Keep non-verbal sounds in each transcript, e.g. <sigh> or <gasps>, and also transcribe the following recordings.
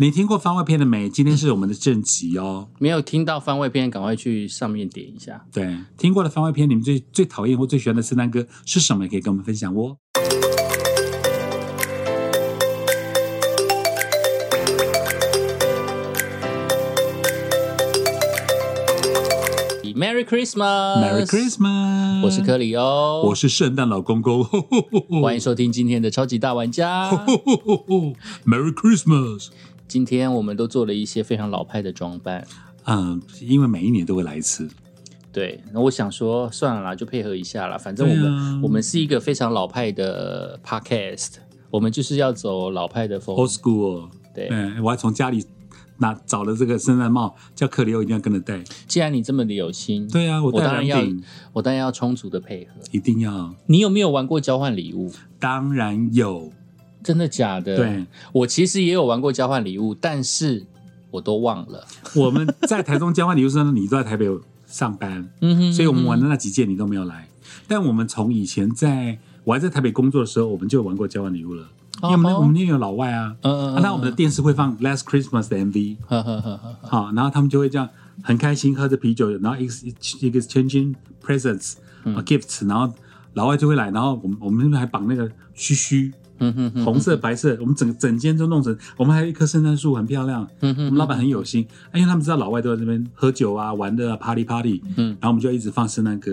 你听过番外篇的没？今天是我们的正集哦。没有听到番外篇，赶快去上面点一下。对，听过的番外篇，你们最最讨厌或最喜欢的圣诞歌是什么？也可以跟我们分享哦。Merry Christmas，Merry Christmas！我是科里哦，我是圣诞老公公。欢迎收听今天的超级大玩家。<laughs> Merry Christmas！今天我们都做了一些非常老派的装扮。嗯，因为每一年都会来一次。对，那我想说，算了啦，就配合一下啦。反正我们、啊我们是一个非常老派的 podcast，我们就是要走老派的风。Old school，对对，我还从家里拿找了这个圣诞帽，叫克里欧一定要跟着戴。既然你这么的有心，对啊，我戴我当然要我当然要充足的配合。一定要。你有没有玩过交换礼物？当然有，真的假的？对，我其实也有玩过交换礼物，但是我都忘了。我们在台中交换礼物的时候，你都在台北上班，嗯哼所以我们玩的那几届你都没有来。但我们从以前在我还在台北工作的时候，我们就有玩过交换礼物了。因为我们哦我们那边有老外啊，嗯嗯啊那我们的电视会放《Last Christmas》的 MV，好，然后他们就会这样很开心喝着啤酒，然后 ex exchanging presents 嗯啊 gifts，然后老外就会来，然后我们我们那边还绑那个须须，嗯哼哼，红色、白色，我们整整间都弄成，我们还有一棵圣诞树，很漂亮。嗯哼我们老板很有心，哎因为他们知道老外都在这边喝酒啊、玩的啊、party party，嗯然后我们就一直放圣诞歌。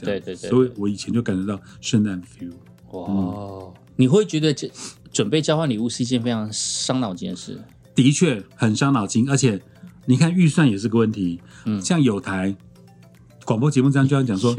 对对对所以我以前就感觉到圣诞 feel。哇，你会觉得这准备交换礼物是一件非常伤脑筋的事？的确很伤脑筋，而且你看预算也是个问题。嗯像有台广播节目这样就要讲说，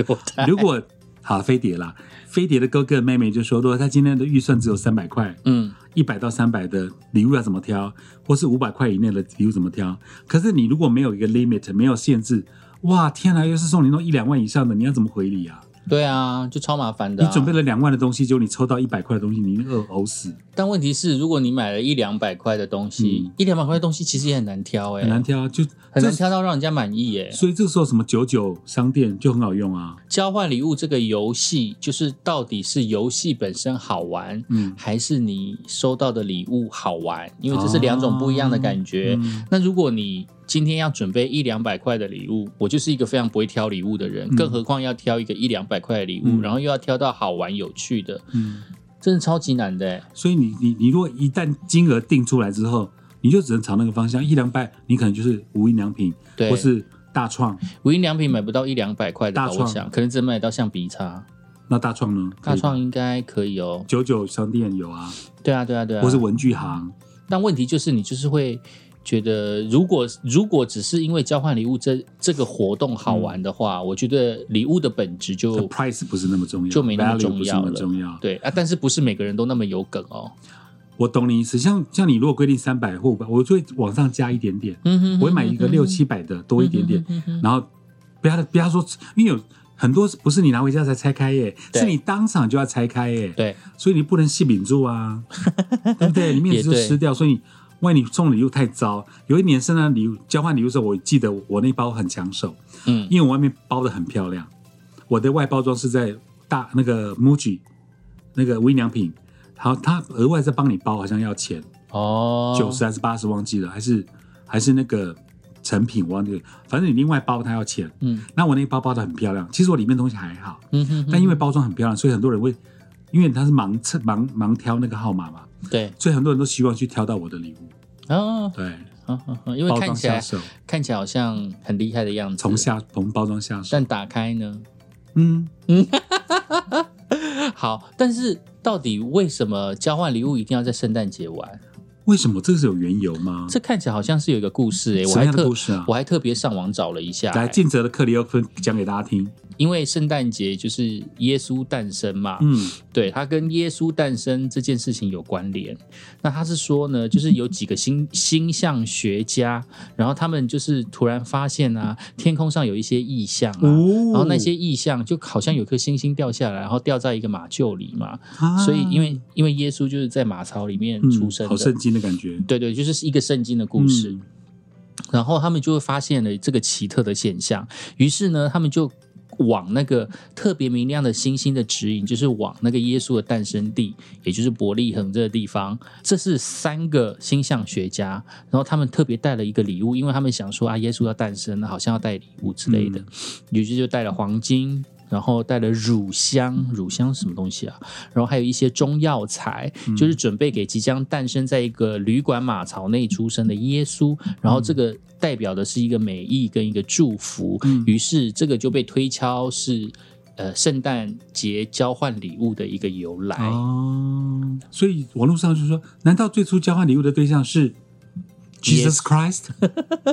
如果好飞碟啦，飞碟的哥哥妹妹就说，如果他今天的预算只有三百块，嗯，一百到三百的礼物要怎么挑，或是五百块以内的礼物怎么挑？可是你如果没有一个 limit，没有限制，哇，天哪！要是送你那一两万以上的，你要怎么回礼啊？对啊，就超麻烦的、你准备了两万的东西，结果你抽到一百块的东西，你饿呕死，但问题是，如果你买了一两百块的东西，一两百块的东西其实也很难挑哎、嗯很难挑啊，就很难。挑到让人家满意哎、所以这个时候什么九九商店就很好用啊，交换礼物这个游戏，就是到底是游戏本身好玩，嗯，还是你收到的礼物好玩？因为这是两种不一样的感觉。嗯。那如果你今天要准备一两百块的礼物，我就是一个非常不会挑礼物的人，嗯更何况要挑一个一两百块的礼物，嗯然后又要挑到好玩有趣的，嗯，真的超级难的欸。所以你你你如果一旦金额定出来之后，你就只能朝那个方向，一两百你可能就是无印良品，对或是大创，无印良品买不到一两百块的，大创我想可能只买到橡皮擦。那大创呢？大创应该可以哦。九九商店有啊，对啊，对啊，对啊。或是文具行，但问题就是，你就是会觉得，如果如果只是因为交换礼物这这个活动好玩的话，我觉得礼物的本质就 price 不是那么重要，就没那么重要了。重要。对啊，但是不是每个人都那么有梗哦。我懂你意思，像像你如果规定三百或五百，我就会往上加一点点，嗯哼我会买一个六七百的多一点点，然后不要不要说，因为有很多不是你拿回家才拆开耶，是你当场就要拆开耶，对，所以你不能细抿住啊，<laughs> 对不对？里面就也对。湿掉，所以万一你送礼物太糟。有一年圣诞礼物交换礼物的时候，我记得我那包很抢手，嗯因为我外面包的很漂亮，我的外包装是在大那个 MUJI 那个无印良品，好，他额外再帮你包，好像要钱哦，九十还是八十忘记了，还是还是那个成品我忘记了，反正你另外包他要钱。嗯那我那包包的很漂亮，其实我里面东西还好，嗯哼哼，但因为包装很漂亮，所以很多人会，因为他是盲测盲盲挑那个号码嘛，对所以很多人都希望去挑到我的礼物。哦，对，因为包看起来装下手，看起来好像很厉害的样子，从下从包装下手。但打开呢，嗯嗯，<laughs> 好，但是到底为什么交换礼物一定要在圣诞节玩？为什么这个是有缘由吗？这看起来好像是有一个故事哎、我还特故事啊我还特别上网找了一下、来，诶尽责的克里奥芬讲给大家听。因为圣诞节就是耶稣诞生嘛，嗯，对，它跟耶稣诞生这件事情有关联。那他是说呢，就是有几个星星象学家，然后他们就是突然发现啊，天空上有一些异象啊，哦。然后那些异象就好像有颗星星掉下来，然后掉在一个马厩里嘛，啊。所以因为因为耶稣就是在马槽里面嗯出生的，好圣经的感觉。对对，就是一个圣经的故事。嗯。然后他们就会发现了这个奇特的现象，于是呢，他们就往那个特别明亮的星星的指引，就是往那个耶稣的诞生地，也就是伯利恒这个地方。这是三个星象学家，然后他们特别带了一个礼物，因为他们想说啊，耶稣要诞生，好像要带礼物之类的，于是就带了黄金。然后带了乳香，乳香是什么东西啊？然后还有一些中药材，就是准备给即将诞生在一个旅馆马槽内出生的耶稣。然后这个代表的是一个美意跟一个祝福。于是这个就被推敲是呃圣诞节交换礼物的一个由来。哦，所以网络上就说，难道最初交换礼物的对象是 Jesus Christ？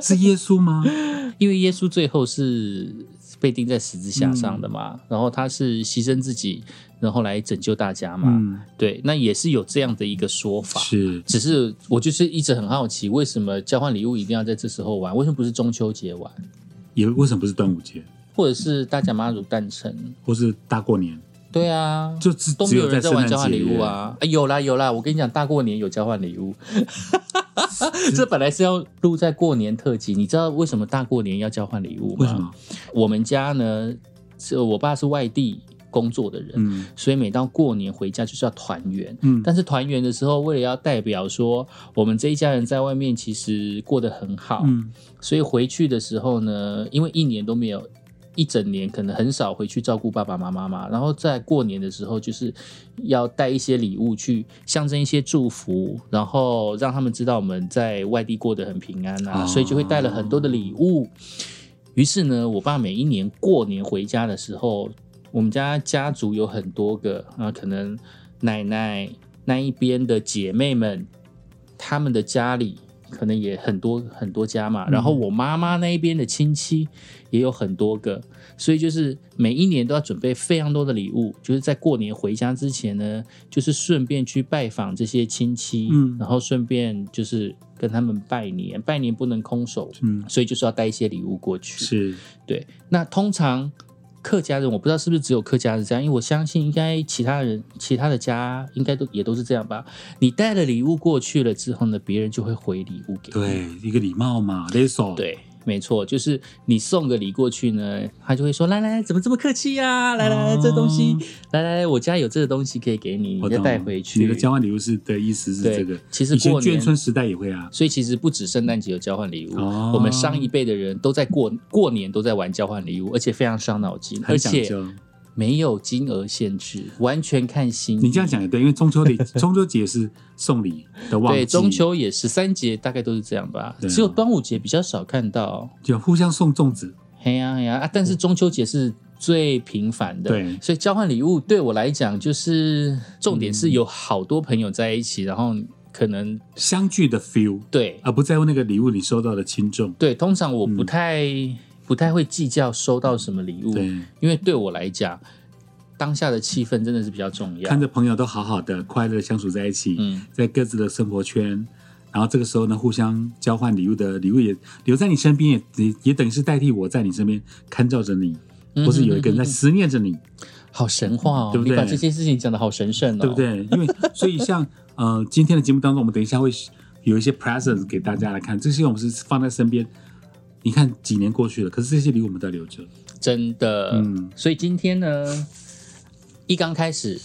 是耶稣吗？<laughs> 因为耶稣最后是。被钉在十字架上的嘛，然后他是牺牲自己，然后来拯救大家嘛。对，那也是有这样的一个说法。是，只是我就是一直很好奇，为什么交换礼物一定要在这时候玩？为什么不是中秋节玩？也为什么不是端午节？或者是大甲妈祖诞辰？或是大过年？对啊，就只都没有人在玩交换礼物啊！啊有啦有啦，我跟你讲，大过年有交换礼物。<laughs> 这本来是要录在过年特辑，你知道为什么大过年要交换礼物吗？为什么？我们家呢，是我爸是外地工作的人，所以每到过年回家就是要团圆。嗯，但是团圆的时候，为了要代表说我们这一家人在外面其实过得很好，嗯，所以回去的时候呢，因为一年都没有。一整年可能很少回去照顾爸爸妈妈嘛，然后在过年的时候，就是要带一些礼物去象征一些祝福，然后让他们知道我们在外地过得很平安啊，所以就会带了很多的礼物。于是呢，我爸每一年过年回家的时候，我们家家族有很多个啊，可能奶奶那一边的姐妹们，他们的家里。可能也很多很多家嘛，然后我妈妈那一边的亲戚也有很多个，所以就是每一年都要准备非常多的礼物，就是在过年回家之前呢，就是顺便去拜访这些亲戚，嗯，然后顺便就是跟他们拜年，拜年不能空手，嗯，所以就是要带一些礼物过去，是。对。那通常。客家人我不知道是不是只有客家是这样，因为我相信应该其他人其他的家应该都也都是这样吧。你带了礼物过去了之后呢，别人就会回礼物给你，对，一个礼貌嘛，礼手，对。没错，就是你送个礼过去呢，他就会说：“来来，怎么这么客气呀？来来，这东西，来来，我家有这个东西可以给你，你就带回去。”你的交换礼物是的意思是这个。其实过年眷村时代也会啊，所以其实不止圣诞节有交换礼物，我们上一辈的人都在过过年都在玩交换礼物，而且非常伤脑筋，而且。没有金额限制，完全看心。你这样讲也对，因为中秋的 <laughs> 中秋节是送礼的旺季，对，中秋也是三节大概都是这样吧，只有端午节比较少看到，就互相送粽子。嘿呀嘿呀啊！但是中秋节是最频繁的，对，所以交换礼物对我来讲，就是重点是有好多朋友在一起，然后可能相聚的 feel，对，而不在乎那个礼物你收到的轻重。对，通常我不太。不太会计较收到什么礼物，对，因为对我来讲，当下的气氛真的是比较重要。看着朋友都好好的、快乐相处在一起，嗯，在各自的生活圈，然后这个时候呢，互相交换礼物的礼物也留在你身边，也也也等于是代替我在你身边看照着你，或是有一个人在思念着你，好神话哦，对不对？把这些事情讲的好神圣哦，对不对？因为所以像呃今天的节目当中，我们等一下会有一些 presents 给大家来看，这些我们是放在身边。你看，几年过去了，可是这些礼物我们在留着，真的。嗯，所以今天呢，一刚开始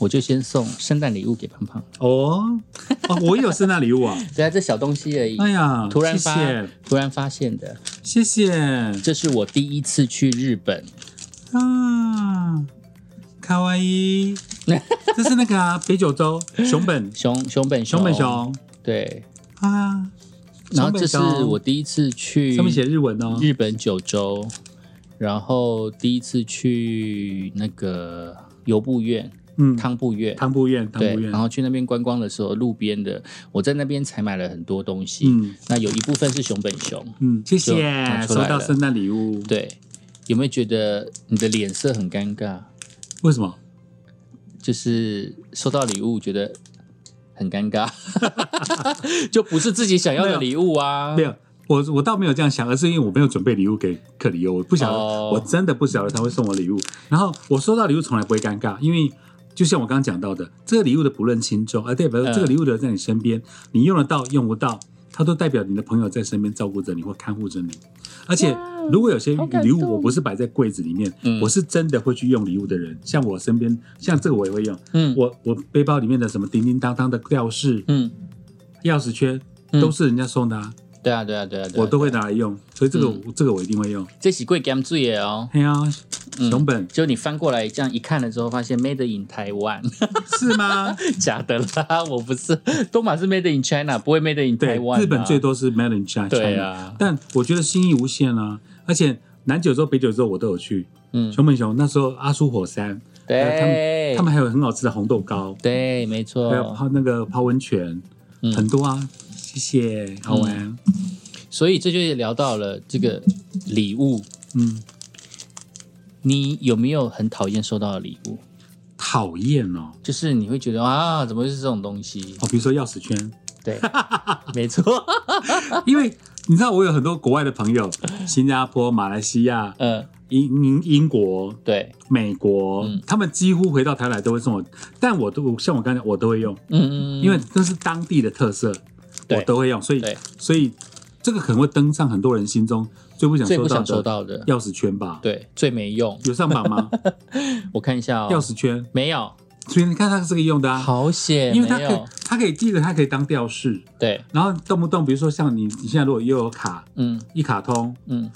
我就先送圣诞礼物给胖胖。哦，哦，我有圣诞礼物啊！<laughs> 对啊，这小东西而已。哎呀，突然发，突然发现的。谢谢，这是我第一次去日本啊！卡哇伊，<laughs> 这是那个啊，北九州熊本熊熊本熊本熊，对啊。然后这是我第一次去，上面写日文哦。日本九州，然后第一次去那个游步院，嗯，汤布院，汤布院，汤布院。然后去那边观光的时候，路边的，我在那边采买了很多东西。嗯，那有一部分是熊本熊，嗯，谢谢，收到圣诞礼物。对，有没有觉得你的脸色很尴尬？为什么？就是收到礼物，觉得。很尴尬，<laughs> 就不是自己想要的礼物啊！没有，我我倒没有这样想，而是因为我没有准备礼物给克里欧，我不晓得，我真的不晓得他会送我礼物。然后我收到礼物从来不会尴尬，因为就像我刚刚讲到的，这个礼物的不论轻重，而代表这个礼物留在你身边，你用得到用不到，它都代表你的朋友在身边照顾着你或看护着你。而且如果有些礼物我不是摆在柜子里面，嗯我是真的会去用礼物的人。像我身边，像这个我也会用。嗯我我背包里面的什么叮叮当当的吊饰、嗯，钥匙圈，嗯都是人家送的、啊，对啊对啊对啊，对啊我都会拿来用。所以这个、嗯这个我一定会用。这是贵 game 最耶哦。哎呀，嗯熊本、就你翻过来这样一看了之后，发现 Made in 台湾，<laughs> 是吗？<laughs> 假的啦，我不是，都马是 Made in China，不会 Made in 对台，湾啊。日本最多是 Made in China。对啊但我觉得心意无限啊，而且南九州、北九州我都有去。嗯，熊本熊那时候阿苏火山，对，他们他们还有很好吃的红豆糕，对，没错还，有泡那个泡温泉，嗯很多啊。谢谢，好玩。所以这就聊到了这个礼物，嗯，你有没有很讨厌收到的礼物？讨厌哦。就是你会觉得啊，怎么会是这种东西？哦，比如说钥匙圈，对，没错，<laughs> 因为你知道我有很多国外的朋友，新加坡、马来西亚、嗯，英英英国、对，美国，嗯。他们几乎回到台湾来都会送我，但我都像我刚才我都会用，嗯嗯，因为这是当地的特色，我都会用，所以所以这个可能会登上很多人心中最不想收到的到的，钥匙圈吧？对，最没用。有上榜吗？<laughs> 我看一下哦，钥匙圈，没有，所以你看它是这个用的啊，好险，因为它可以它可以第一个它可以当吊饰，对，然后动不动比如说像你你现在如果又有卡嗯。一卡通，嗯，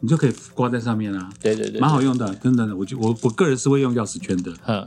你就可以挂在上面啊，对对对，蛮好用的，真的，我就我我个人是会用钥匙圈的。嗯，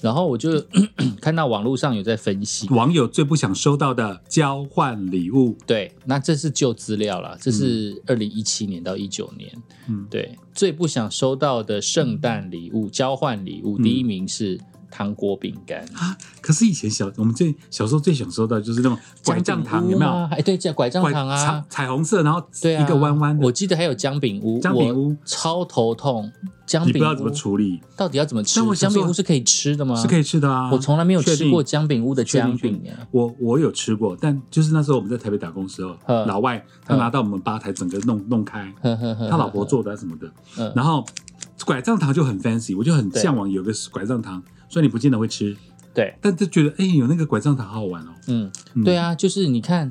然后我就 <coughs> 看到网络上有在分析，网友最不想收到的交换礼物，对，那这是旧资料啦，这是二零一七年到一九年，嗯。对，最不想收到的圣诞礼物、交换礼物，嗯。第一名是糖果饼干。啊！可是以前小我们最小时候最想收到的就是那种拐杖糖，有没有？哎，对，叫拐杖糖啊彩，彩虹色，然后对啊，一个弯弯的，我记得还有姜饼屋，姜饼屋超头痛。姜饼不知道怎么处理，到底要怎么吃？姜饼屋是可以吃的吗？是可以吃的啊。我从来没有吃过姜饼屋的姜饼耶。我我有吃过，但就是那时候我们在台北打工的时候，嗯老外他拿到我们吧台整个弄弄开，他老婆做的啊什么的，嗯然后拐杖糖就很 fancy，我就很向往有个拐杖糖，虽然你不见得会吃，对，但就觉得哎有那个拐杖糖好好玩哦，嗯，嗯对啊，就是你看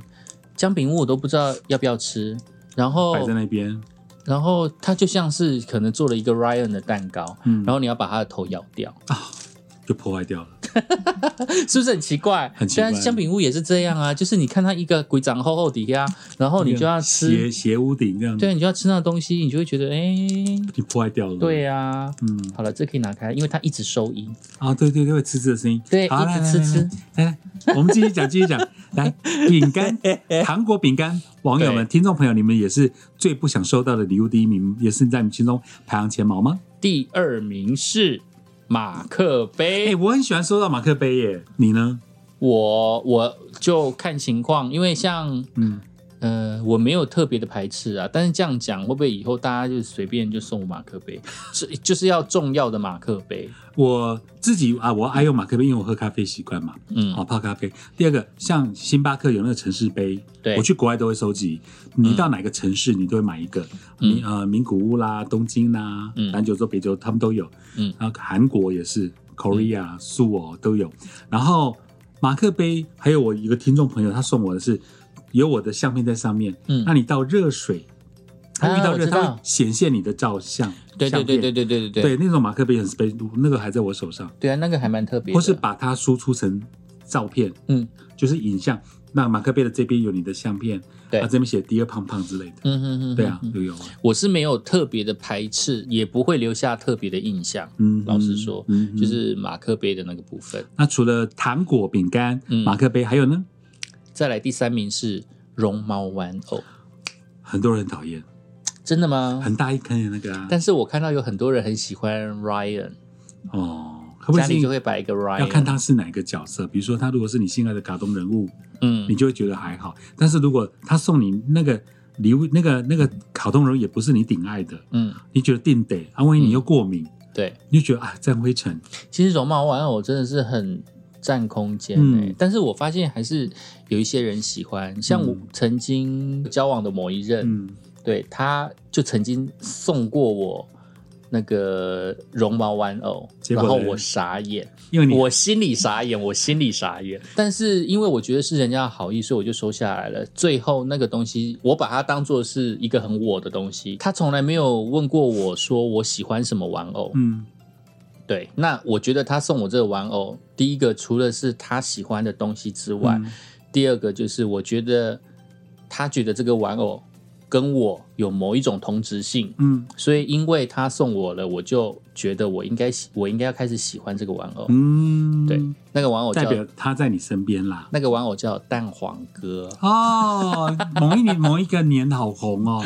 姜饼屋我都不知道要不要吃，然后摆在那边，然后它就像是可能做了一个 Ryan 的蛋糕，嗯。然后你要把它的头咬掉。啊，就破坏掉了。<laughs> 是不是很奇怪？很奇怪但姜饼屋也是这样啊，就是你看它一个鬼长厚厚底下，然后你就要吃，斜斜屋顶这样，对，你就要吃那个东西，你就会觉得哎，你破坏掉了。对啊。嗯好了，这可以拿开，因为它一直收音。啊，对对对，会呲呲的声音，对一直吃吃。来我们继续讲，继续讲。<laughs> 来，饼干，<laughs> 糖果饼干，网友们、听众朋友，你们也是最不想收到的礼物第一名，也是在你们心中排行前茅吗？第二名是马克哎、杯，我很喜欢收到马克杯耶，你呢？我我就看情况，因为像嗯，呃，我没有特别的排斥啊，但是这样讲会不会以后大家就随便就送我马克杯？是就是要重要的马克杯，我自己啊，我爱用马克杯，因为我喝咖啡习惯嘛，嗯，好泡咖啡。第二个，像星巴克有那个城市杯，对我去国外都会收集。你到哪个城市，你都会买一个。嗯呃，名古屋啦、东京啦、嗯南九州、北九他们都有。嗯然后韩国也是，Korea、苏哦都有。然后马克杯，还有我一个听众朋友，他送我的是有我的相片在上面。嗯那你倒热水，它遇到热，它会显现你的照相。对对对对对对对对，那种马克杯很 special，那个还在我手上。对啊，那个还蛮特别，或是把它输出成照片，嗯就是影像。那马克杯的这边有你的相片，对啊这边写 Dear 胖胖之类的，嗯哼哼，对啊嗯，有有，我是没有特别的排斥，也不会留下特别的印象。嗯，老实说，嗯，嗯就是马克杯的那个部分。那除了糖果、饼干、嗯马克杯，还有呢？再来第三名是绒毛玩偶，很多人讨厌，真的吗？很大一坑的那个啊，但是我看到有很多人很喜欢 Ryan，哦，可不可家里以就会摆一个 Ryan，要看他是哪个角色？比如说他如果是你心爱的卡通人物，嗯你就会觉得还好。但是如果他送你那个礼物，那个那个卡通人物也不是你顶爱的，嗯，你觉得定得啊，万一你又过敏，对。你就觉得啊沾灰尘，其实绒毛玩偶真的是很占空间嗯、但是我发现还是有一些人喜欢，像我嗯曾经交往的某一任，嗯，对，他就曾经送过我那个绒毛玩偶，然后我傻眼，因为你我心里傻眼，我心里傻眼。但是因为我觉得是人家的好意，所以我就收下来了。最后那个东西，我把它当做是一个很我的东西。他从来没有问过我说我喜欢什么玩偶。嗯对，那我觉得他送我这个玩偶，第一个除了是他喜欢的东西之外，嗯。第二个就是我觉得他觉得这个玩偶跟我有某一种同质性，嗯。所以因为他送我了，我就觉得我应该喜，我应该要开始喜欢这个玩偶。嗯，对，那个玩偶叫代表他在你身边啦。那个玩偶叫蛋黄哥，哦，某一年 <laughs> 某一个年好红哦，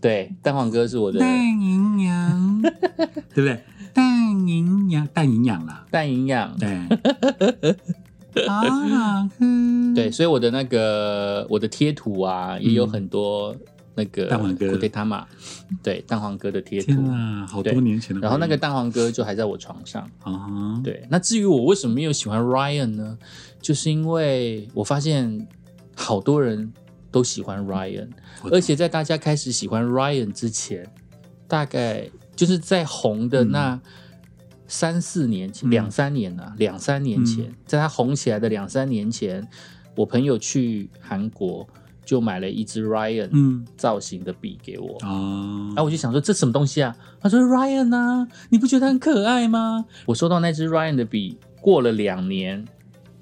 对，蛋黄哥是我的蛋营养，<laughs> 对不对？蛋营养，淡营养啦，淡营养，对。<laughs> 啊，嗯对，所以我的那个我的贴图啊，也有很多那个蛋黄哥。古德塔玛，对，蛋黄哥的贴图。啊，好多年前的。然后那个蛋黄哥就还在我床上。啊，对，那至于我为什么没有喜欢 Ryan 呢？就是因为我发现好多人都喜欢 Ryan，而且在大家开始喜欢 Ryan 之前，大概就是在红的那三四年前、嗯两三年啊，两三年前，在他红起来的两三年前，我朋友去韩国就买了一支 Ryan 嗯造型的笔给我。啊然后我就想说这什么东西啊？他说 Ryan 啊，你不觉得很可爱吗？我收到那支 Ryan 的笔，过了两年，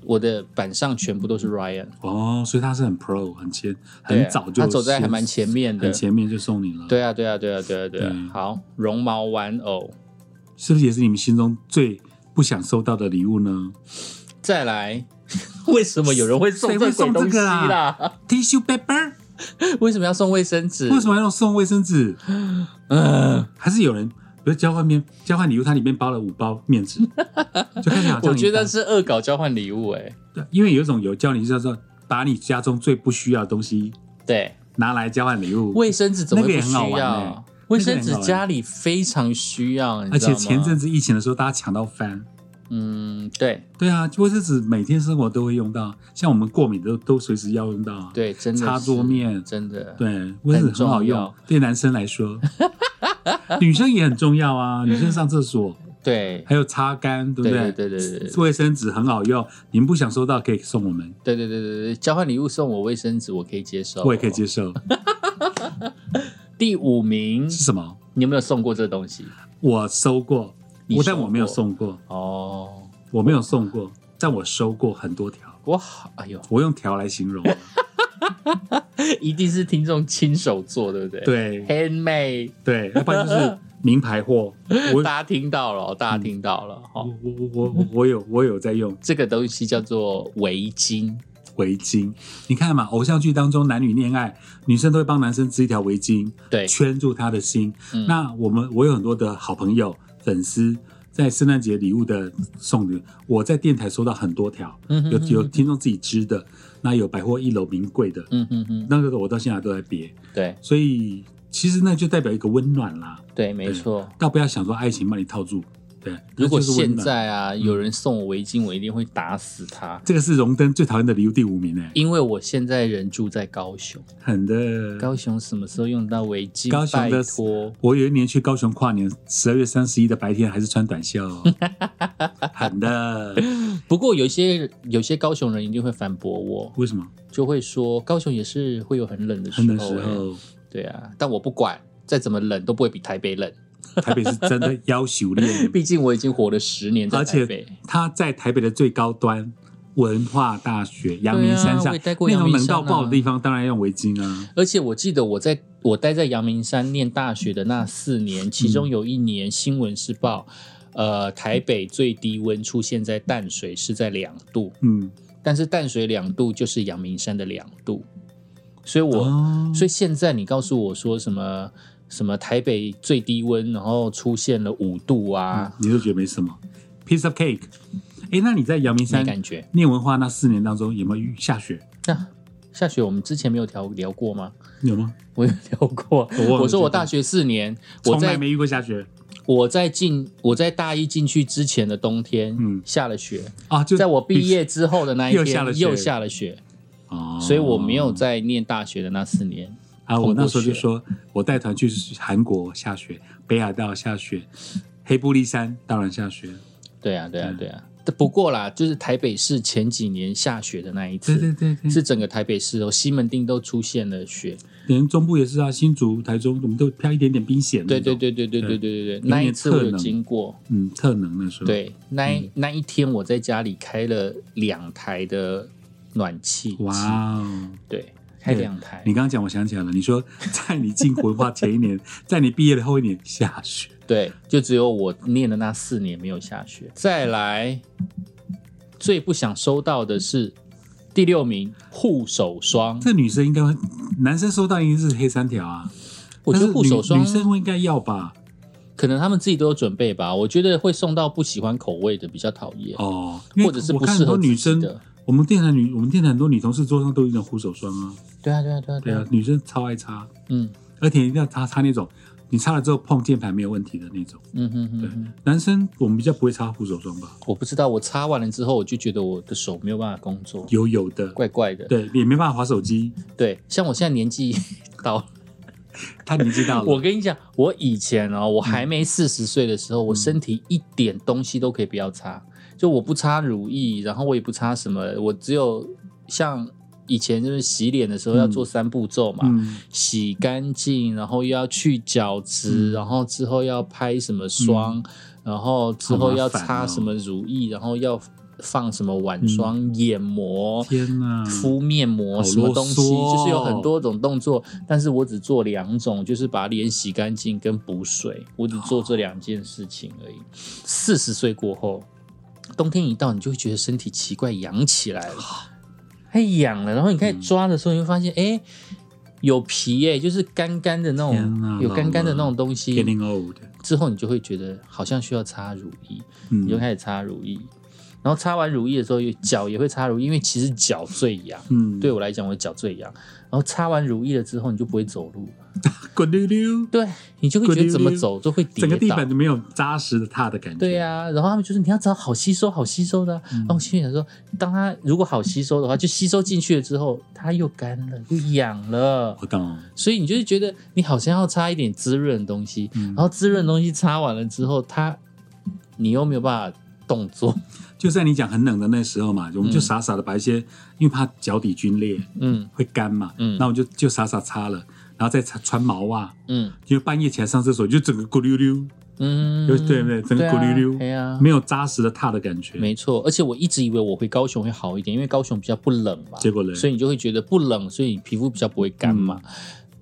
我的板上全部都是 Ryan，哦，所以他是很 pro 很前很早就他走在还先蛮前面的很。前面就送你了。，对啊，对啊，对啊，对啊，对啊对。好，绒毛玩偶，是不是也是你们心中最不想收到的礼物呢再来，<laughs> 为什么有人会送谁会送这个啊？？Tissue paper？为什么要送卫生纸？为什么要送卫生纸？嗯，还是有人比如交换面交换礼物，它里面包了五包面纸，<laughs> 就看起来好像我觉得是恶搞交换礼物，哎，对，因为有一种有教你叫做把你家中最不需要的东西对，拿来交换礼物，卫生纸怎么会不需那个也很好玩？卫生纸家里非常需要，而且前阵子疫情的时候，大家抢到翻。嗯，对。对啊，卫生纸每天生活都会用到，像我们过敏都都随时要用到啊。对，真的擦桌面。真的，对，卫生纸很好用对男生来说，<laughs> 女生也很重要啊。女生上厕所。对，还有擦干，对不对？对对对对卫生纸很好用，你们不想收到可以送我们，对对对对对，交换礼物送我卫生纸，我可以接受，我也可以接。受。<laughs> 第五名，是什么？你有没有送过这东西？我收过，但我没有送过，哦，我没有送过，但我收过很多条。我好，哎呦，我用条来形容，<laughs> 一定是听众亲手做，对不对？对，handmade，对，要不然就是 <laughs> 名牌货。我大家听到了哦，大家听到了哈。我我我我我有我有在用这个东西叫做围巾，围巾，你看嘛，偶像剧当中男女恋爱，女生都会帮男生织一条围巾，对。圈住他的心。嗯。那我们我有很多的好朋友粉丝，在圣诞节礼物的送礼，我在电台收到很多条，有有听众自己织的，那有百货一楼名贵的，嗯哼哼，那个我到现在都在别，对。所以其实那就代表一个温暖啦。对，没错。倒不要想说爱情把你套住，对，如果现在啊，有人送我围巾，我一定会打死他，这个是荣登最讨厌的礼物第五名哎，因为我现在人住在高雄，很的。高雄什么时候用到围巾？高雄的拜托，我有一年去高雄跨年，十二月三十一的白天还是穿短袖，<laughs> 很的。不过有一些有些高雄人一定会反驳我，为什么？就会说高雄也是会有很冷的时候、欸，的时候，对啊，但我不管，再怎么冷都不会比台北冷，台北是真的要求练，毕竟我已经活了十年在而台北且。他在台北的最高端文化大学阳明山上那种阳明山啊冷到爆的地方，当然要用围巾啊。而且我记得我在我待在阳明山念大学的那四年，其中有一年新闻是报，呃，台北最低温出现在淡水是在两度，嗯，但是淡水两度就是阳明山的两度，所以我、哦所以现在你告诉我说什么什么台北最低温，然后出现了五度啊，你就觉得没什么，piece of cake。哎，那你在阳明没山感觉。念文化那四年当中，有没有遇下雪？那、下雪我们之前没有聊聊过吗？有吗？我有聊过，我说我大学四年，我在从来没遇过下雪我在进我在大一进去之前的冬天，嗯下了雪，啊！就在我毕业之后的那一天又下了雪又下了雪，哦，所以我没有在念大学的那四年啊，我那时候就说，我带团去韩国下雪，北海道下雪，黑布利山当然下雪。对啊，对啊，对啊。不过啦，就是台北市前几年下雪的那一次，对对对，是整个台北市哦，西门町都出现了雪，连中部也是啊，新竹、台中，我们都飘一点点冰险。对对对对对对对对对，那一次我有经过，嗯，特能的时候。对，那那一天我在家里开了两台的暖气。哇哦，对。开两台，你刚刚讲，我想起来了。你说 <laughs> 在你进文化前一年，<laughs> 在你毕业的后一年下雪，对，就只有我念的那四年没有下雪。再来，最不想收到的是第六名护手霜。这女生应该，男生收到应该是黑三条啊。我觉得护手霜女生应该要吧？可能他们自己都有准备吧。我觉得会送到不喜欢口味的比较讨厌哦，或者是不适合女生的。我们店的女，我们店的很多女同事桌上都有种护手霜啊。对啊，对啊，对啊，对啊，女生超爱擦，嗯，而且一定要擦擦那种，你擦了之后碰键盘没有问题的那种。嗯哼哼。对，男生我们比较不会擦护手霜吧？我不知道，我擦完了之后，我就觉得我的手没有办法工作，油油的，怪怪的。对，也没办法划手机。对，像我现在年纪 <laughs> 到，他年纪大了。<laughs> 我跟你讲，我以前哦，我还没四十岁的时候，我身体一点东西都可以不要擦。就我不擦乳液，然后我也不擦什么，我只有像以前就是洗脸的时候要做三步骤嘛，洗干净，然后又要去角质，然后之后要拍什么霜，然后之后要擦什么乳液，然后要放什么晚霜、眼膜，天哪，敷面膜什么东西，就是有很多种动作，但是我只做两种，就是把脸洗干净跟补水，我只做这两件事情而已。四十岁过后。冬天一到，你就会觉得身体奇怪，痒起来了，太痒了。然后你开始抓的时候，你会发现，哎，有皮，哎，就是干干的那种，有干干的那种东西。Getting old 之后你就会觉得好像需要擦乳液，你就开始擦乳液。然后擦完乳液的时候，脚也会擦乳液，因为其实脚最痒。嗯，对我来讲，我脚最痒。然后擦完乳液了之后，你就不会走路了，<laughs> 滚溜溜。对你就会觉得怎么走都会跌整个地板都没有扎实的踏的感觉。对呀，然后他们就是你要找好吸收、好吸收的。然后心里想说，当它如果好吸收的话，就吸收进去了之后，它又干了，又痒了。我懂。所以你就是觉得你好像要擦一点滋润的东西，然后滋润的东西擦完了之后，它你又没有办法动作。就在你讲很冷的那时候嘛，我们就傻傻的把一些，因为怕脚底皲裂，嗯，会干嘛，嗯，那我就就傻傻擦了，然后再穿穿毛袜，嗯，因为半夜起来上厕所就整个咕溜溜，嗯，对对对，整个咕溜溜，对啊，没有扎实的踏的感觉，没错。而且我一直以为我回高雄会好一点，因为高雄比较不冷嘛，结果冷，所以你就会觉得不冷，所以皮肤比较不会干嘛，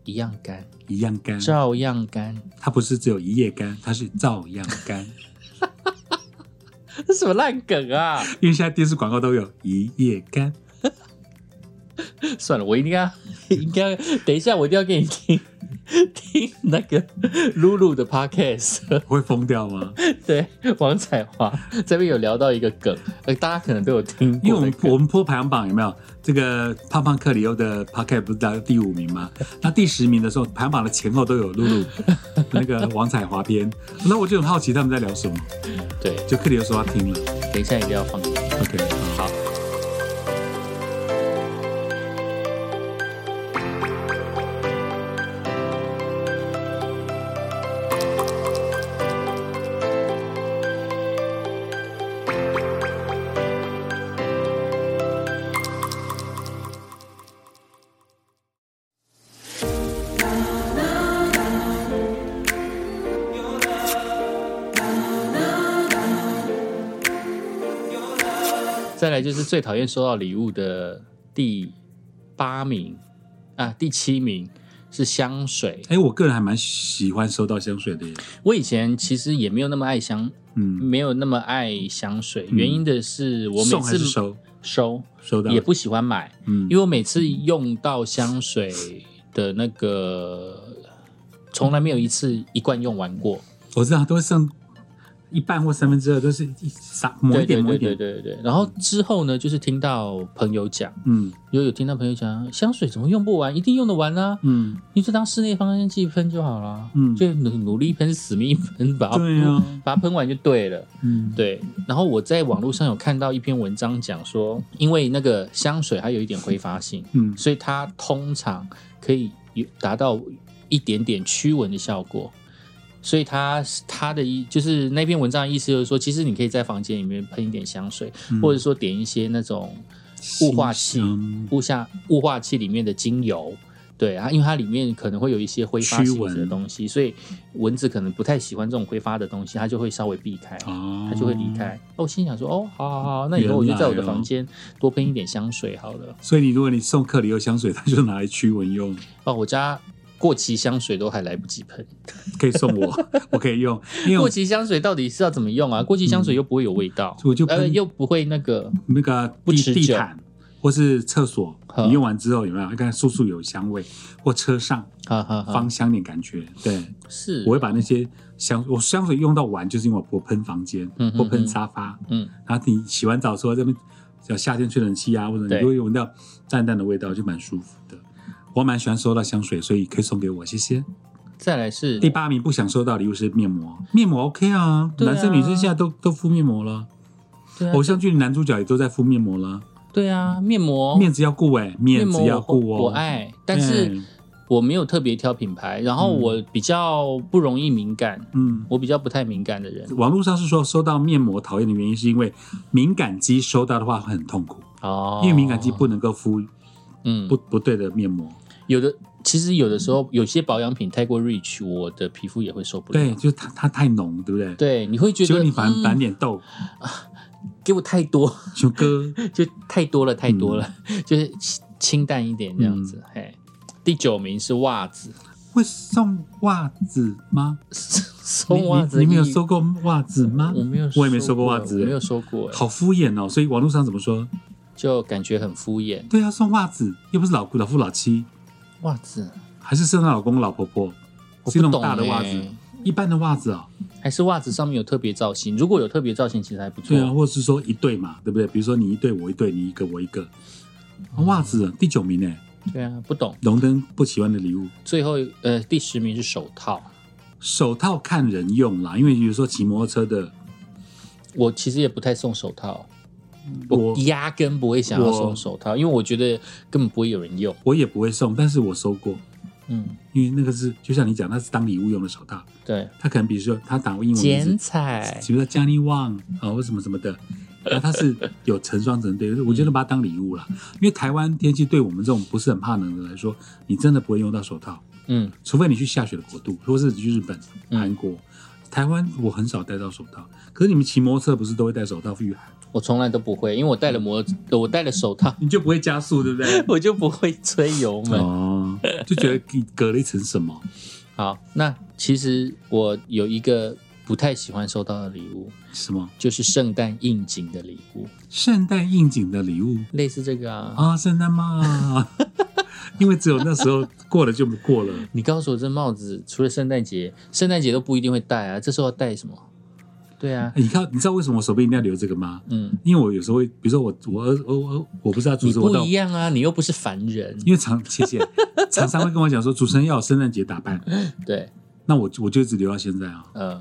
一样干，一样干，照样干。它不是只有一夜干，它是照样干。<laughs> 这什么烂梗啊！因为现在电视广告都有一夜干。<laughs> 算了，我一定要，应该等一下，我一定要给你听听那个露露的 podcast，会疯掉吗？对，王彩华这边有聊到一个梗，呃，大家可能都有听，因为我们我们播排行榜有没有？这个胖胖克里欧的 podcast 不是到第五名吗？那第十名的时候，排行榜的前后都有露露那个王彩华篇，那我就很好奇他们在聊什么。对，就克里欧说他听了，等一下一定要放。OK，好。来就是最讨厌收到礼物的第八名啊，第七名是香水。哎，我个人还蛮喜欢收到香水的。我以前其实也没有那么爱香，嗯，没有那么爱香水。原因的是我每次收收收到也不喜欢买，嗯，因为我每次用到香水的那个，从来没有一次一罐用完过。我知道都会剩。一半或三分之二都是一撒抹一点抹一点，对对对对然后之后呢，就是听到朋友讲，嗯，有有听到朋友讲，香水怎么用不完，一定用得完啊，嗯，你就当室内芳香剂喷就好了，嗯，就努努力喷，死命 <laughs> 喷，把它把它喷完就对了，嗯，对。然后我在网络上有看到一篇文章讲说，因为那个香水它有一点挥发性，嗯，所以它通常可以有达到一点点驱蚊的效果。所以他他的意就是那篇文章的意思就是说，其实你可以在房间里面喷一点香水，或者说点一些那种雾化器、雾下雾化器里面的精油。对啊，因为它里面可能会有一些挥发性质的东西，所以蚊子可能不太喜欢这种挥发的东西，它就会稍微避开，它就会离开。我心想说，哦，好好好，那以后我就在我的房间多喷一点香水好了。所以你如果你送克里欧香水，它就拿来驱蚊用。哦，我家过期香水都还来不及喷，可以送我，<laughs> 我可以用。因为过期香水到底是要怎么用啊？过期香水又不会有味道，我就呃又不会那个那个不持地毯。或是厕所，你用完之后有没有？看簌簌有香味，或车上芳香点感觉。对，是，我会把那些香，我香水用到完，就是因为我喷房间，嗯或喷沙发。嗯，然后你洗完澡之后，这边叫夏天吹冷气啊，或者你会闻到淡淡的味道，就蛮舒服的。我蛮喜欢收到香水，所以可以送给我，谢谢。再来是第八名，不想收到礼物是面膜，面膜 OK 啊，男生女生现在都都敷面膜了，偶像剧男主角也都在敷面膜了。对啊，面膜。面子要顾哎，面子要顾哦。我爱，但是我没有特别挑品牌，然后我比较不容易敏感，嗯，我比较不太敏感的人。网络上是说收到面膜讨厌的原因是因为敏感肌收到的话会很痛苦哦，因为敏感肌不能够敷嗯。不不对的面膜。有的其实有的时候有些保养品太过 rich，我的皮肤也会受不了。对，就是它它太浓，对不对？对，你会觉得你反反脸痘啊。给我太多，九哥 <laughs> 就太多了，太多了，<laughs> 就是清淡一点这样子。嘿，第九名是袜子，会送袜子吗？<laughs> 送袜子？你没有收过袜子吗？我没有，我也没收过袜子，没有收过，好敷衍哦。所以网络上怎么说？就感觉很敷衍。对啊，送袜子又不是老老夫老妻，袜子还是圣诞老公老婆婆，是那种大的袜子，一般的袜子啊。还是袜子上面有特别造型，如果有特别造型，其实还不错。对啊，或者是说一对嘛，对不对？比如说你一对我一对，你一个我一个。袜子第九名呢？对啊，不懂。龙灯不喜欢的礼物。最后呃，第十名是手套。手套看人用啦，因为比如说骑摩托车的，我其实也不太送手套。我压根不会想要送手套，因为我觉得根本不会有人用。我也不会送，但是我收过。嗯，因为那个是就像你讲，那是当礼物用的手套。对，他可能比如说他打过英文剪彩，比如说 Johnny Wang 啊或什么什么的，然后他是有成双成对，<laughs> 我觉得把它当礼物了。因为台湾天气对我们这种不是很怕冷的来说，你真的不会用到手套。嗯，除非你去下雪的国度，或是去日本、韩国。台湾我很少戴到手套，可是你们骑摩托车不是都会戴手套御寒？我从来都不会，因为我戴了摩，我戴了手套，你就不会加速，对不对？<laughs> 我就不会吹油门，哦，就觉得隔了一层什么。<laughs> 好，那其实我有一个不太喜欢收到的礼物，什么？就是圣诞应景的礼物。圣诞应景的礼物，类似这个啊？啊，圣诞帽。<laughs> 因为只有那时候过了就不过了。你告诉我，这帽子除了圣诞节，圣诞节都不一定会戴啊。这时候要戴什么？对啊，你看，你知道为什么我手边一定要留这个吗？嗯，因为我有时候会，比如说我我我我我不是要主持，我不一样啊，你又不是凡人。因为常谢谢 <laughs> 常常会跟我讲说，主持人要有圣诞节打扮。对，那我我就一直留到现在啊。嗯，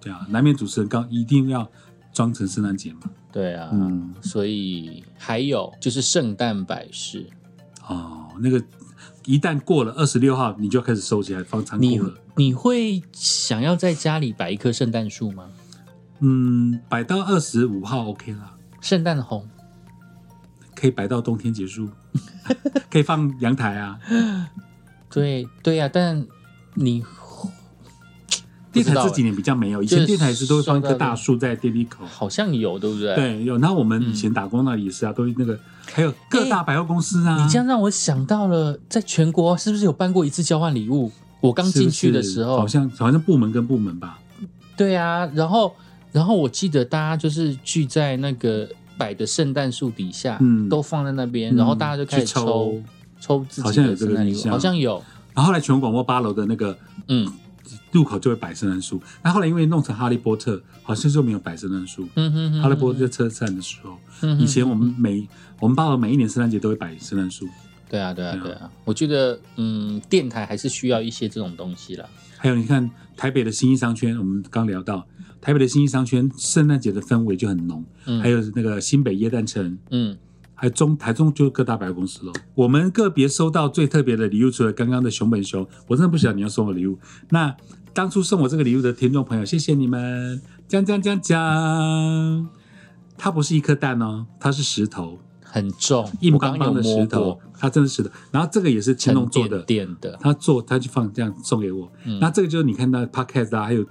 对啊，难免主持人刚一定要装成圣诞节嘛。对啊，嗯，所以还有就是圣诞摆饰。哦，那个一旦过了二十六号，你就开始收起来放仓库了。你会想要在家里摆一棵圣诞树吗？嗯，摆到二十五号 OK 啦。圣诞红可以摆到冬天结束，<laughs> 可以放阳台啊。对对呀，但你。电台这几年比较没有，以前电台是都会放一棵大树在电梯口，好像有，对不对？对，有。然后我们以前打工那里也是啊，都那个还有各大百货公司啊。你这样让我想到了，在全国是不是有办过一次交换礼物？我刚进去的时候，好像好像部门跟部门吧。对啊，然后然后我记得大家就是聚在那个摆的圣诞树底下，嗯，都放在那边，然后大家就开始抽抽自己的圣诞礼物，好像有。然后后来全国广播八楼的那个，嗯。入口就会摆圣诞树，那后来因为弄成哈利波特，好像就没有摆圣诞树。嗯哼哈利波特车站的时候，以前我们每我们八楼每一年圣诞节都会摆圣诞树。对啊，对啊，对啊。我觉得，嗯，电台还是需要一些这种东西了。还有，你看台北的新一商圈，我们刚聊到台北的新一商圈，圣诞节的氛围就很浓。嗯。还有那个新北耶诞城，嗯。还中台中就各大百货公司喽。我们个别收到最特别的礼物，除了刚刚的熊本熊，我真的不晓得你要送我礼物。那当初送我这个礼物的听众朋友，谢谢你们。讲讲讲讲，它不是一颗蛋哦，它是石头，很重，硬邦邦的石头，它真的是的。然后这个也是青龙做的，电的，他做他就放这样送给我。那这个就是你看到 podcast 啊，还有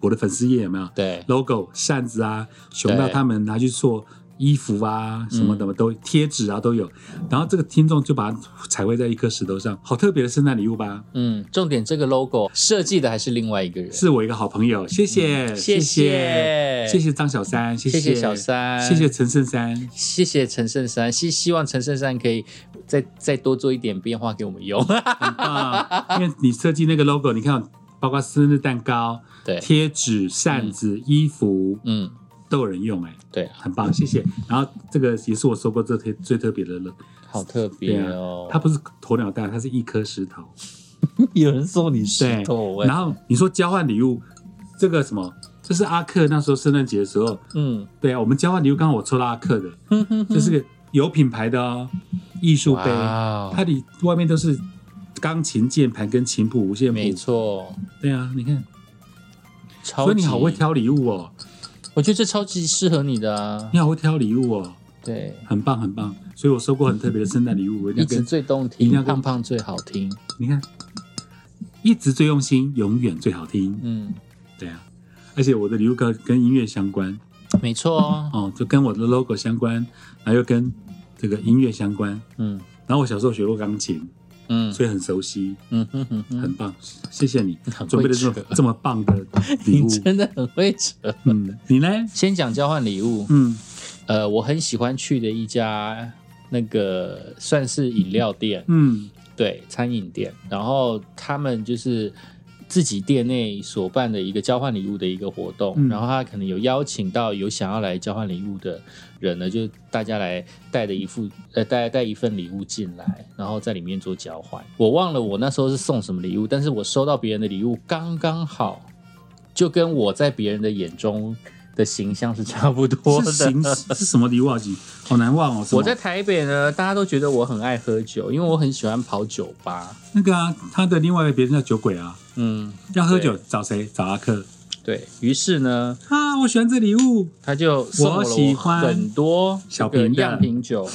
我的粉丝页有没有？对，logo 扇子啊，熊到他们拿去做。衣服啊，什么的都贴纸啊都有，然后这个听众就把它彩绘在一颗石头上，好特别的圣诞礼物吧？嗯，重点这个 logo 设计的还是另外一个人，是我一个好朋友，谢谢谢谢。谢谢。张小三，谢谢。小三，谢谢陈胜山，谢谢陈胜山，希希望陈胜山可以再再多做一点变化给我们用，很棒。因为你设计那个 logo，你看包括生日蛋糕、对。贴纸、扇子、衣服，嗯。都有人用哎，对，很棒，谢谢。然后这个也是我收过最特最特别的了，好特别哦。它不是鸵鸟蛋，它是一颗石头。<laughs> 有人送你石头，然后你说交换礼物，这个什么？这是阿克那时候圣诞节的时候，嗯，对啊，我们交换礼物，刚刚我抽到阿克的，这是个有品牌的哦，艺术杯，它里外面都是钢琴键盘跟琴谱、五线谱，没错，对啊，你看，所以你好会挑礼物哦。我觉得这超级适合你的啊！你好会挑礼物哦，对，很棒很棒。所以我收过很特别的圣诞礼物，我一直最动听，胖胖最好听。你看，一直最用心，永远最好听。嗯，对啊。而且我的礼物跟跟音乐相关，没错哦，就跟我的 logo 相关，然后又跟这个音乐相关。嗯，然后我小时候学过钢琴。嗯，所以很熟悉，嗯哼哼，很棒，谢谢你准备的这么这么棒的 <laughs> 礼物，真的很会扯。嗯，你呢？先讲交换礼物，嗯，呃，我很喜欢去的一家那个算是饮料店，嗯，对，餐饮店，然后他们就是。自己店内所办的一个交换礼物的一个活动，然后他可能有邀请到有想要来交换礼物的人呢，就大家来带的一副呃带带一份礼物进来，然后在里面做交换。我忘了我那时候是送什么礼物，但是我收到别人的礼物刚刚好，就跟我在别人的眼中。的形象是差不多的，是什么礼物啊？好难忘哦！我在台北呢，大家都觉得我很爱喝酒，因为我很喜欢跑酒吧。那个啊，他的另外一个别人叫酒鬼啊，嗯，要喝酒找谁？找阿克。对于是呢，啊，我喜欢这礼物，他就我喜欢很多小瓶样品酒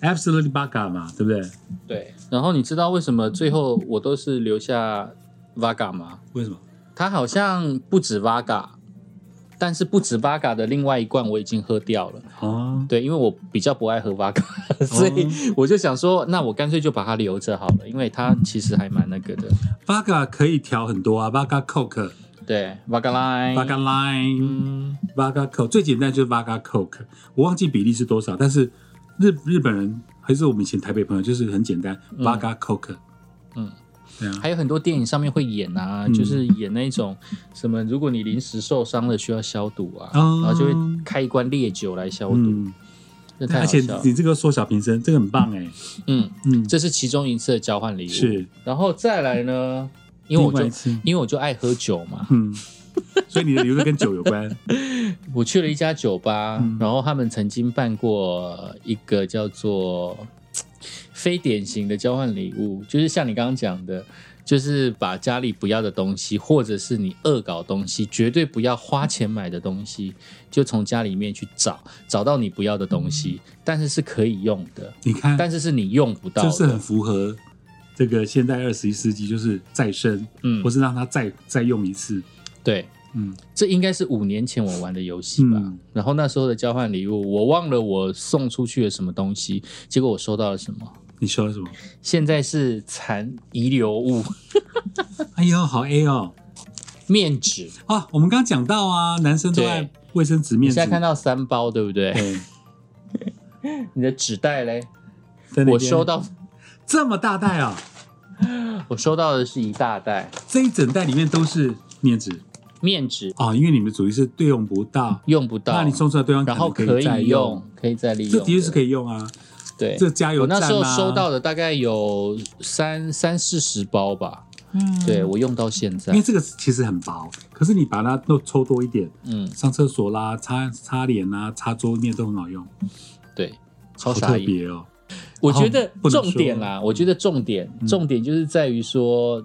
，Absolutely b a g a 嘛，对不对？对。然后你知道为什么最后我都是留下 Vaga 吗？为什么？它好像不止 Vaga。但是不止 v 嘎的另外一罐我已经喝掉了哦，对，因为我比较不爱喝 v 嘎，<laughs> 所以我就想说，那我干脆就把它留着好了，因为它其实还蛮那个的。v 嘎可以调很多啊 v 嘎 Coke，对 v 嘎 Line，v 嘎 Line，v 嘎 Coke 最简单就是 v 嘎 Coke，我忘记比例是多少，但是日日本人还是我们以前台北朋友就是很简单 v 嘎 Coke，嗯。还有很多电影上面会演啊，就是演那种什么，如果你临时受伤了需要消毒啊，然后就会开一罐烈酒来消毒。而且你这个缩小瓶身，这个很棒哎。嗯。嗯，这是其中一次的交换礼物。是，然后再来呢，因为我就因为我就爱喝酒嘛，嗯，所以你的礼物跟酒有关。<laughs> 我去了一家酒吧，然后他们曾经办过一个叫做。非典型的交换礼物，就是像你刚刚讲的，就是把家里不要的东西，或者是你恶搞东西，绝对不要花钱买的东西，就从家里面去找，找到你不要的东西，但是是可以用的。你看，但是是你用不到，就是很符合这个现在二十一世纪，就是再生，嗯，或是让它再再用一次，对。嗯，这应该是五年前我玩的游戏吧。然后那时候的交换礼物，我忘了我送出去了什么东西，结果我收到了什么？你收了什么？现在是残遗留物。<laughs> 哎呦，好 A 哦！面纸啊，我们刚刚讲到啊，男生都爱卫生纸面纸。现在看到三包，对不对？对。<laughs> 你的纸袋嘞？我收到这么大袋啊！我收到的是一大袋，这一整袋里面都是面纸。面纸啊，因为你们主意是对用不到，用不到，那你送出来对方然后可以再用，可以再利用，这的确是可以用啊。对，这加油站啊。我那时候收到的大概有三三四十包吧，嗯，对我用到现在。因为这个其实很薄，可是你把它都抽多一点，嗯，上厕所啦、擦擦脸啦、擦桌面都很好用。对。超特。别哦。我觉得重点啦，我觉得重点重点就是在于说，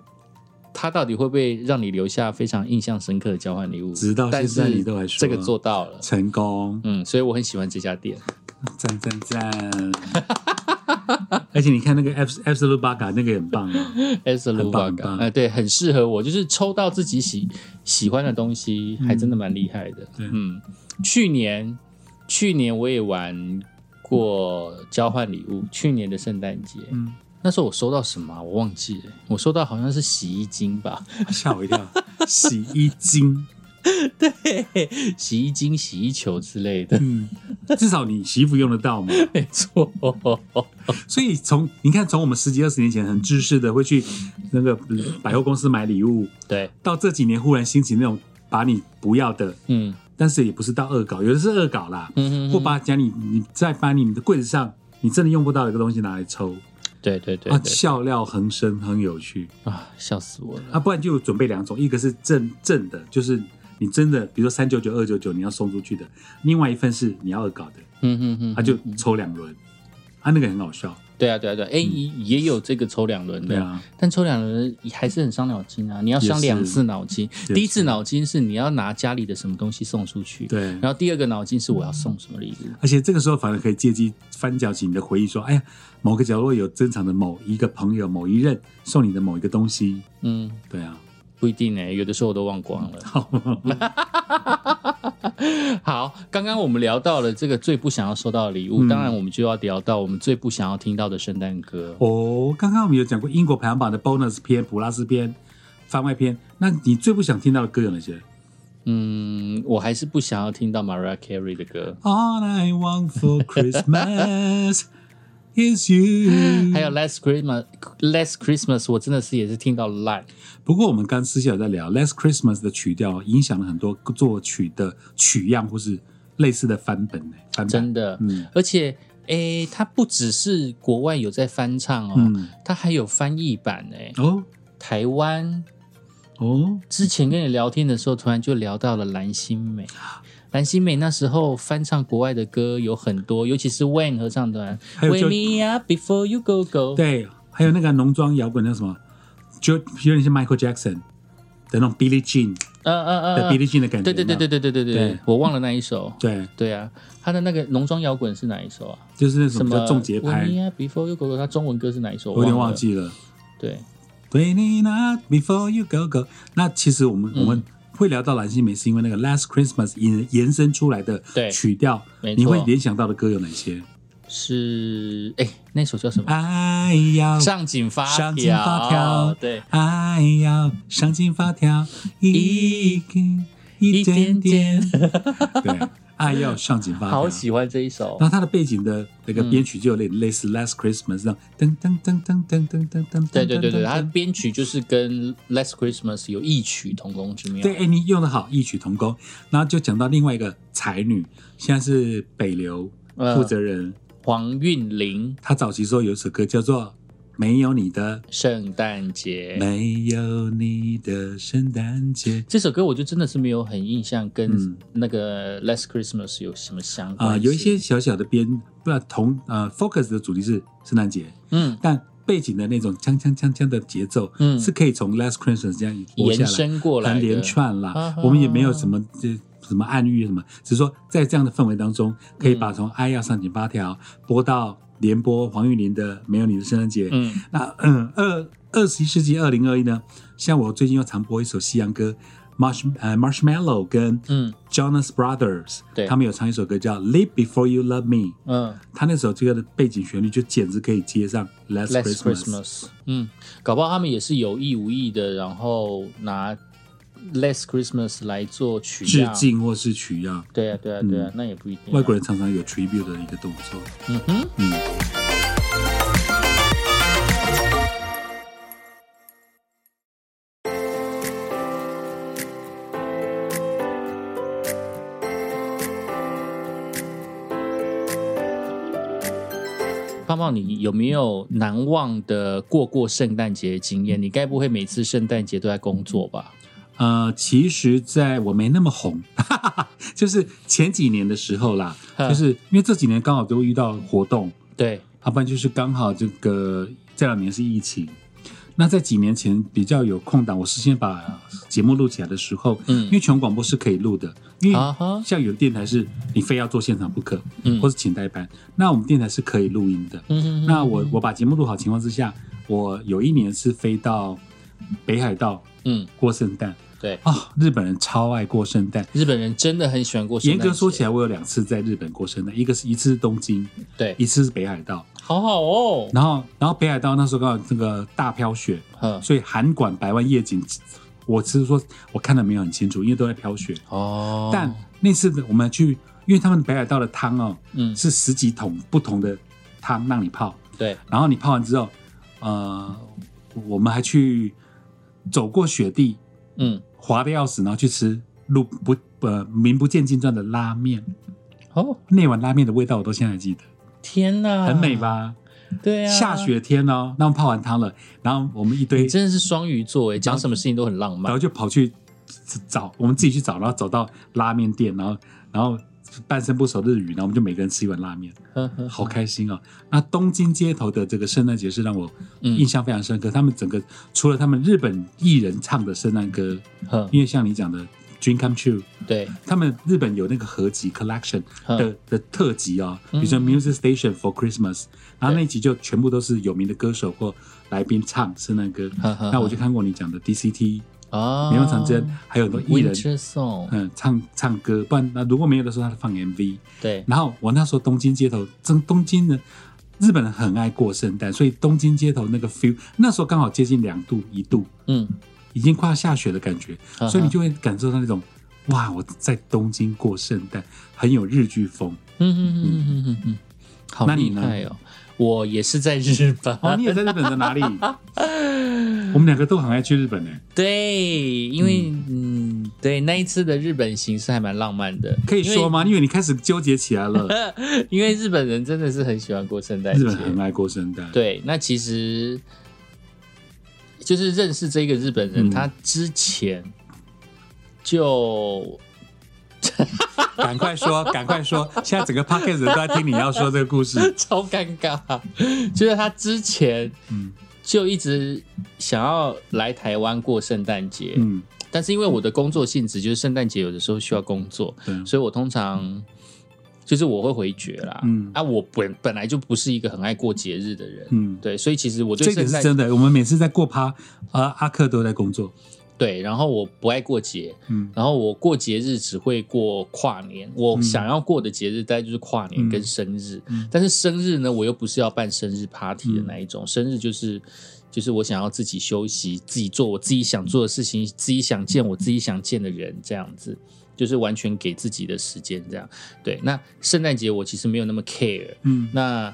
他到底会不会让你留下非常印象深刻的交换礼物？直到现在你都还说这个做到了，成功，嗯，所以我很喜欢这家店。赞赞赞！而且你看那个 Abs Absolute Baga 那个也很棒啊，S 很 Lu 棒 b 很 a 棒呃，对，很适合我，就是抽到自己喜喜欢的东西，还真的蛮厉害的。嗯，去年去年我也玩过交换礼物，去年的圣诞节，嗯，那时候我收到什么啊、我忘记了，我收到好像是洗衣精吧，吓我一跳，洗衣精，<laughs> 对。洗衣精、洗衣球之类的，嗯，至少你洗衣服用得到嘛。<laughs> 没错。所以从你看，从我们十几二十年前很知识的会去那个百货公司买礼物，对，到这几年忽然兴起那种把你不要的，嗯但是也不是到恶搞，有的是恶搞啦，嗯或把讲你你再把你的柜子上你真的用不到的一个东西拿来抽，啊，对对对对。笑料横生，很有趣。啊，笑死我了。啊！不然就准备两种，一个是正正的，就是你真的，比如说三九九、二九九你要送出去的；另外一份是你要恶搞的，嗯哼哼，他就抽两轮，啊，那个很好笑，对啊对啊对啊，哎、也有这个抽两轮的，对啊，但抽两轮还是很伤脑筋啊！你要伤两次脑筋，是。第一次脑筋是你要拿家里的什么东西送出去，对。然后第二个脑筋是我要送什么礼物。而且这个时候反而可以借机翻搅起你的回忆，说，哎呀，某个角落有珍藏的某一个朋友、某一任送你的某一个东西，嗯，对啊，不一定哎、有的时候我都忘光了。<laughs> 好，刚刚我们聊到了这个最不想要收到的礼物，嗯当然我们就要聊到我们最不想要听到的圣诞歌。哦，刚刚我们有讲过英国排行榜的 bonus 篇、普拉斯篇、番外篇，那你最不想听到的歌有哪些嗯，我还是不想要听到 Mariah Carey 的歌，？All I want for Christmas is you。还有 Last Christmas Last Christmas，我真的是也是听到烂。不过我们刚私下有在聊，Last Christmas 的曲调影响了很多作曲的曲样或是类似的翻本呢，翻版真的，嗯而且诶，它不只是国外有在翻唱哦，嗯它还有翻译版诶。哦台湾哦，之前跟你聊天的时候，突然就聊到了蓝心湄。蓝心湄那时候翻唱国外的歌有很多，尤其是 Wayne 合唱团，Wake Me Up Before You Go Go。对，还有那个浓妆摇滚那什么，就有点像 Michael Jackson 的那种 Billie Jean 嗯嗯嗯的 Billie Jean 的感觉，对对对对对对对对我忘了那一首。对，对啊，他的那个浓妆摇滚是哪一首啊？就是那什么种比较重节拍 Wake，Me Up Before You Go Go，他中文歌是哪一首？我有点忘了。记了。对，Waiting up before you go go。那其实我们、嗯我们会聊到蓝心湄，是因为那个 Last Christmas 延延伸出来的对曲调，你会联想到的歌有哪些？是哎，那首叫什么？爱要上紧发上紧发条对，爱要上紧发条，一根一点。点，<laughs> 对，爱要上紧发条。好喜欢这一首然。后它的背景的那个编曲就有点类似 Last Christmas 这样，噔噔噔噔噔噔噔噔，对对对对，它的编曲就是跟《Last Christmas》有异曲同工之妙。对，哎，你用的好，异曲同工。然后就讲到另外一个才女，现在是北流呃负责人，黄韵玲，她早期时候有一首歌叫做《没有你的圣诞节。没有你的圣诞节》这首歌，我就真的是没有很印象，跟嗯。那个《Last Christmas》有什么相关啊、系有一些小小的编，不然同呃 focus 的主题是圣诞节，嗯。但背景的那种锵锵锵锵的节奏，嗯。是可以从 Last Christmas 这样延来，伸过来很连串啦。啊我们也没有什么这什么暗喻什么，只是说在这样的氛围当中，可以把从《爱要上紧八条》播到连播黄韵玲的《没有你的圣诞节》。嗯那嗯，二二十一世纪二零二一呢，像我最近又常播一首西洋歌，Marsh 呃 Marshmallow 跟嗯 Jonas Brothers，对他们有唱一首歌叫《Live Before You Love Me》。嗯他那首这个的背景旋律就简直可以接上《Christmas》。Christmas，嗯，搞不好他们也是有意无意的，然后拿《Last Christmas》来做取致。敬或是取样，对啊，对啊，对啊，那也不一定啊。外国人常常有 tribute 的一个动作。嗯哼，嗯，胖胖，你有没有难忘的过过圣诞节的经验？你该不会每次圣诞节都在工作吧？呃，其实在我没那么红，<laughs> 就是前几年的时候啦，就是因为这几年刚好都遇到活动，对，要不然就是刚好这个这两年是疫情。那在几年前比较有空档，我事先把节目录起来的时候，嗯，因为全广播是可以录的，因为像有的电台是你非要做现场不可，嗯，或是请代班，那我们电台是可以录音的，嗯那我我把节目录好情况之下，我有一年是飞到北海道，嗯，过圣诞，对啊，日本人超爱过圣诞，日本人真的很喜欢过。圣诞。严格说起来，我有两次在日本过圣诞，一个是一次是东京，对，一次是北海道。好好哦，然后，然后北海道那时候刚好那个大飘雪，所以函馆百万夜景，我其实说我看的没有很清楚，因为都在飘雪哦。但那次我们去，因为他们北海道的汤哦，嗯，是十几桶不同的汤让你泡，对。然后你泡完之后，呃，我们还去走过雪地，嗯，滑的要死，然后去吃路不呃名不见经传的拉面，哦，那碗拉面的味道我都现在记得。天哪，很美吧？对啊，下雪天哦，那我们泡完汤了，然后我们一堆真的是双鱼座哎，讲什么事情都很浪漫，然后就跑去找我们自己去找，然后走到拉面店，然后然后半生不熟日语，然后我们就每个人吃一碗拉面，好开心哦。那东京街头的这个圣诞节是让我印象非常深刻，他们整个除了他们日本艺人唱的圣诞歌，因为像你讲的。Dream Come True，对他们日本有那个合集 collection 的的特辑哦，比如说 Music Station for Christmas，然后那集就全部都是有名的歌手或来宾唱圣诞歌。那我就看过你讲的 DCT 啊，绵羊长征，还有很多艺人嗯唱唱歌，不然那如果没有的时候，他放 MV。对，然后我那时候东京街头，真东京的日本人很爱过圣诞，所以东京街头那个 feel，那时候刚好接近两度一度，嗯。已经快要下雪的感觉，所以你就会感受到那种哇！我在东京过圣诞，很有日剧风。嗯嗯嗯嗯嗯嗯，好厉害哦！我也是在日本哦，你也在日本的哪里？<laughs> 我们两个都很爱去日本呢。对，因为嗯，对那一次的日本行是还蛮浪漫的，可以说吗？因为你开始纠结起来了。<laughs> 因为日本人真的是很喜欢过圣诞，日本很爱过圣诞。对，那其实。就是认识这个日本人，他之前就 <laughs> 赶快说，赶快说，现在整个 p o c k e t 都在听你要说这个故事，<laughs> 超尴尬。就是他之前嗯，就一直想要来台湾过圣诞节，嗯，但是因为我的工作性质，就是圣诞节有的时候需要工作，所以我通常。就是我会回绝啦，嗯，啊，我本本来就不是一个很爱过节日的人，嗯，对，所以其实我这个是真的。我们每次在过趴，啊，阿克都在工作，对，然后我不爱过节，嗯，然后我过节日只会过跨年，我想要过的节日大概就是跨年跟生日，但是生日呢，我又不是要办生日 party 的那一种，生日就是就是我想要自己休息，自己做我自己想做的事情，自己想见我自己想见的人，这样子。就是完全给自己的时间，这样对。那圣诞节我其实没有那么 care，嗯。那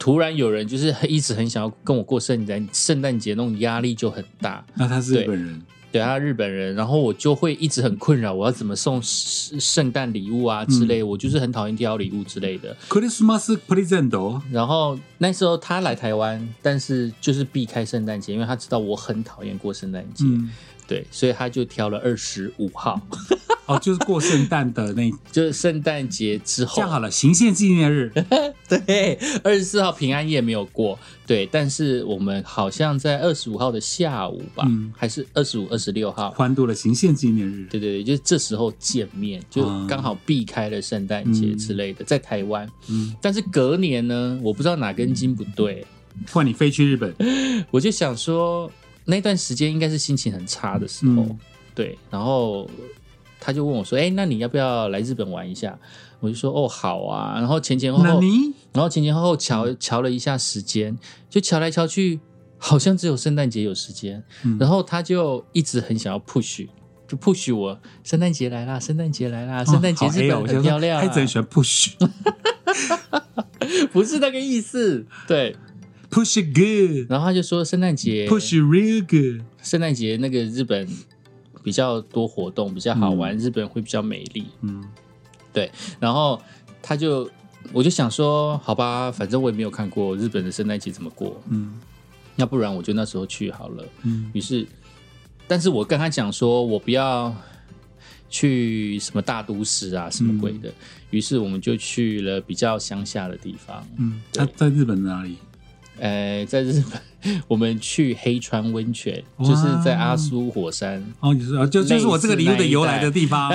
突然有人就是一直很想要跟我过圣诞圣诞节，那种压力就很大。那他是日本人，对，他日本人，然后我就会一直很困扰，我要怎么送圣诞礼物啊之类。我就是很讨厌挑礼物之类的。Christmas present。然后那时候他来台湾，但是就是避开圣诞节，因为他知道我很讨厌过圣诞节。对，所以他就挑了二十五号，哦，就是过圣诞的那，<laughs> 就是圣诞节之后。这样好了，行宪纪念日。<laughs> 对，二十四号平安夜没有过，对，但是我们好像在二十五号的下午吧，还是二十五、二十六号，欢度了行宪纪念日。对对对，就是这时候见面，就刚好避开了圣诞节之类的，在台湾。嗯，但是隔年呢，我不知道哪根筋不对，换你飞去日本，我就想说。那段时间应该是心情很差的时候，对，然后他就问我说：“哎，那你要不要来日本玩一下？”我就说：“哦，好啊。”然后前前后后，然后前前后后瞧瞧了一下时间，就瞧来瞧去，好像只有圣诞节有时间。然后他就一直很想要 push，就 push 我，圣诞节来啦，圣诞节来啦，圣诞节日本很漂亮，他很喜欢 push，<laughs> 不是那个意思，对。Push good，然后他就说圣诞节 Push real good，圣诞节那个日本比较多活动，比较好玩，日本会比较美丽。嗯，对。然后他就我就想说，好吧，反正我也没有看过日本的圣诞节怎么过。嗯，要不然我就那时候去好了。嗯，于是但是我跟他讲说，我不要去什么大都市啊，什么鬼的。于是我们就去了比较乡下的地方。嗯，他在日本哪里？呃，在日本，我们去黑川温泉，就是在阿苏火山。哦，你说就就是我这个礼物的由来的地方。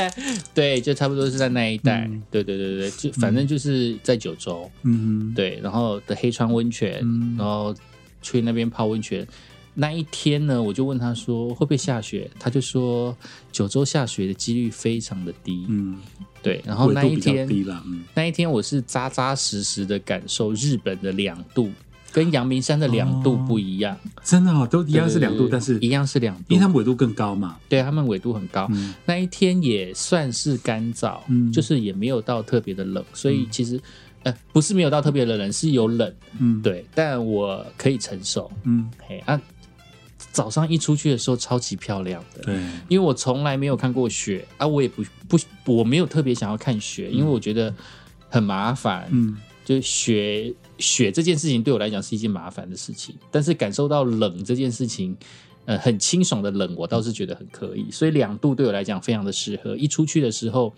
<laughs> 对，就差不多是在那一带。对对对对，就反正就是在九州。嗯，对，然后的黑川温泉，然后去那边泡温泉。那一天呢，我就问他说会不会下雪，他就说九州下雪的几率非常的低。嗯，对。然后那一天，那一天我是扎扎实实的感受日本的两度，跟阳明山的两度不一样。真的哦，都一样是两度，但是一样是两度，因为它们纬度更高嘛。对，他们纬度很高。那一天也算是干燥，就是也没有到特别的冷，所以其实呃不是没有到特别的冷，是有冷。嗯，对，但我可以承受。嗯，嘿啊。早上一出去的时候超级漂亮的，对，因为我从来没有看过雪啊，我也不不，我没有特别想要看雪，因为我觉得很麻烦，嗯，就雪雪这件事情对我来讲是一件麻烦的事情，但是感受到冷这件事情，呃，很清爽的冷，我倒是觉得很可以，所以两度对我来讲非常的适合。一出去的时候，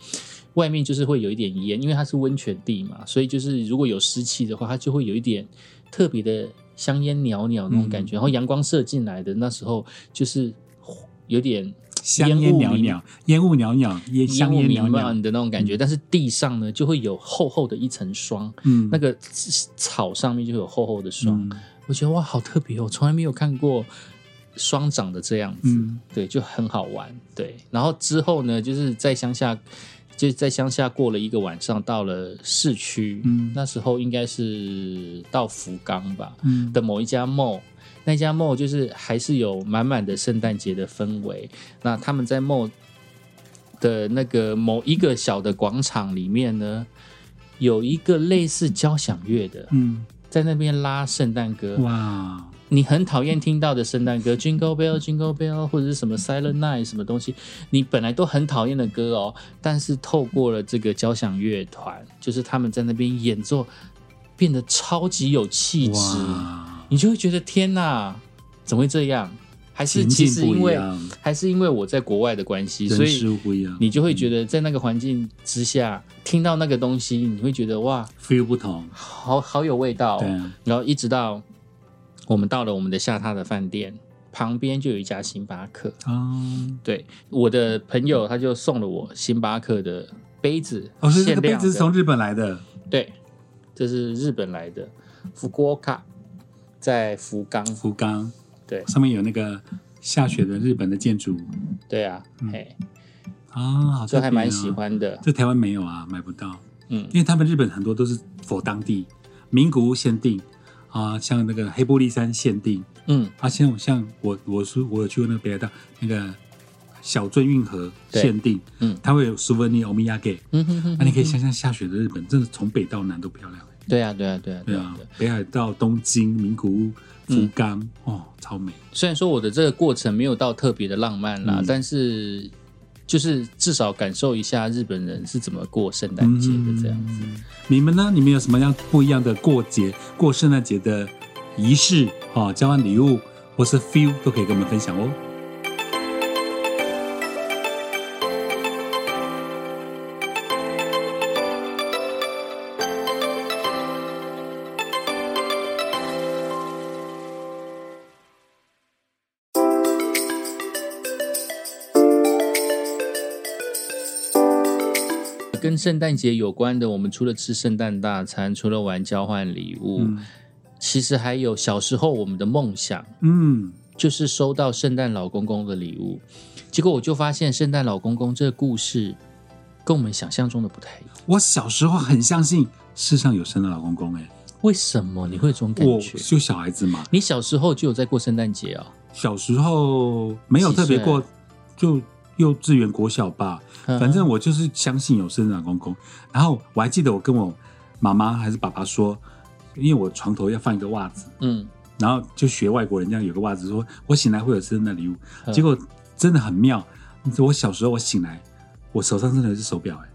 外面就是会有一点烟，因为它是温泉地嘛，所以就是如果有湿气的话，它就会有一点特别的。香烟袅袅那种感觉，然后阳光射进来的那时候，就是有点香烟袅袅、烟雾袅袅、烟香烟袅袅的那种感觉。但是地上呢，就会有厚厚的一层霜，嗯，那个草上面就有厚厚的霜。我觉得哇，好特别哦，从来没有看过霜长的这样子，对，就很好玩。对，然后之后呢，就是在乡下。就在乡下过了一个晚上，到了市区，嗯，那时候应该是到福冈吧，嗯，的某一家 mall，那家 mall 就是还是有满满的圣诞节的氛围。那他们在 mall 的那个某一个小的广场里面呢，有一个类似交响乐的，嗯，在那边拉圣诞歌，哇。你很讨厌听到的圣诞歌，Jingle Bell Jingle Bell，或者是什么 Silent Night 什么东西，你本来都很讨厌的歌哦，但是透过了这个交响乐团，就是他们在那边演奏，变得超级有气质，你就会觉得天哪，怎么会这样？还是其实因为还是因为我在国外的关系，所以你就会觉得在那个环境之下听到那个东西，你会觉得哇，feel 不同，好好有味道，然后一直到。我们到了我们的下榻的饭店旁边就有一家星巴克。哦，对，我的朋友他就送了我星巴克的杯子，哦，是这个杯子是从日本来的，对，这是日本来的福国卡，在福冈，福冈，对，上面有那个下雪的日本的建筑，对啊，嘿，啊，这还蛮喜欢的，这台湾没有啊，买不到，嗯，因为他们日本很多都是否当地名古屋限定。啊，像那个黑玻璃山限定，嗯，啊，像像我我是我有去过那个北海道那个小樽运河限定，嗯，它会有 souvenir omiyage，嗯哼哼，那你可以想象下雪的日本，真的从北到南都漂亮。对啊，对啊，对啊，对啊，北海道、东京、名古屋、福冈，哦，超美。虽然说我的这个过程没有到特别的浪漫啦，但是。就是至少感受一下日本人是怎么过圣诞节的这样子。你们呢？你们有什么样不一样的过节、过圣诞节的仪式？哦，交换礼物或是 feel 都可以跟我们分享哦。跟圣诞节有关的，我们除了吃圣诞大餐，除了玩交换礼物，其实还有小时候我们的梦想，嗯，就是收到圣诞老公公的礼物。结果我就发现，圣诞老公公这个故事跟我们想象中的不太一样。我小时候很相信世上有圣诞老公公，哎，为什么你会这种感觉？就小孩子嘛，你小时候就有在过圣诞节啊？小时候没有特别过，就。幼稚园、国小吧，反正我就是相信有圣诞公公。然后我还记得我跟我妈妈还是爸爸说，因为我床头要放一个袜子，嗯，然后就学外国人这样有个袜子，说我醒来会有圣诞礼物。结果真的很妙，我小时候我醒来，我手上真的是手表，哎，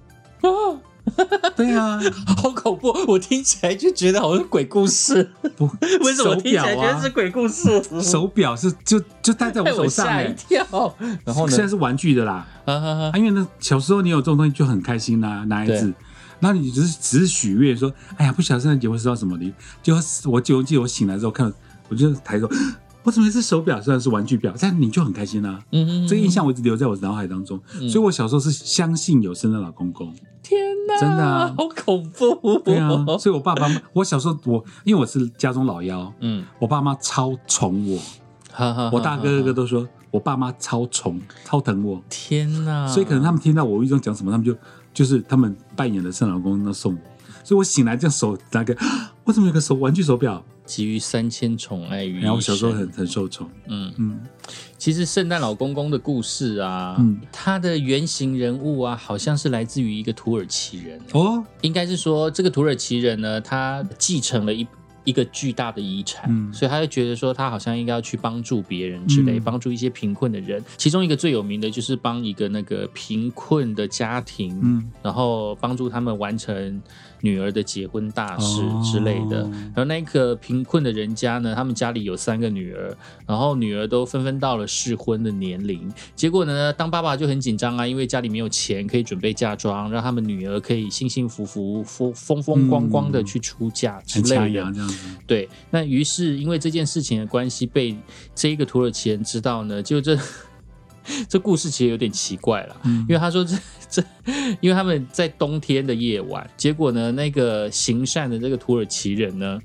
<laughs> 对啊，好恐怖！我听起来就觉得好像鬼故事。不，<laughs> 为什么手听起来觉得是，鬼故事？<laughs> 手表是就就戴在我手上哎、吓一跳。然后呢现？在是玩具的啦，啊啊啊啊，因为呢小时候你有这种东西就很开心啦、男孩子对。那你只是只是许愿说，哎呀，不晓得圣诞节会收到什么礼物。就我就记得我醒来之后看，我就抬头，我怎么是手表？虽然是玩具表，但你就很开心啊。嗯嗯，这个印象我一直留在我脑海当中，所以我小时候是相信有圣诞老公公。天哪，真的啊。好恐怖。对啊，所以我爸爸妈，我小时候我因为我是家中老幺，嗯，我爸妈超宠我，哈哈，我大哥哥都说我爸妈超宠超疼我，天哪，所以可能他们听到我无意中讲什么，他们就就是他们扮演的圣诞老公公那送我，所以我醒来这样手拿个，我怎么有个手玩具手表？集于三千宠爱于一身。然后我小时候很很受宠，嗯，嗯，其实圣诞老公公的故事啊，嗯他的原型人物啊，好像是来自于一个土耳其人。哦，应该是说，这个土耳其人呢，他继承了一一个巨大的遗产，嗯所以他就觉得说，他好像应该要去帮助别人之类，嗯帮助一些贫困的人。其中一个最有名的就是帮一个那个贫困的家庭，嗯然后帮助他们完成女儿的结婚大事哦之类的。然后那个贫困的人家呢，他们家里有三个女儿，然后女儿都纷纷到了适婚的年龄。结果呢，当爸爸就很紧张啊，因为家里没有钱可以准备嫁妆，让他们女儿可以幸幸福福、风风风光光的去出嫁之类的。牙这样子，对，那于是因为这件事情的关系，被这一个土耳其人知道呢，就这这故事其实有点奇怪了，嗯因为他说这这，因为他们在冬天的夜晚，结果呢，那个行善的这个土耳其人呢，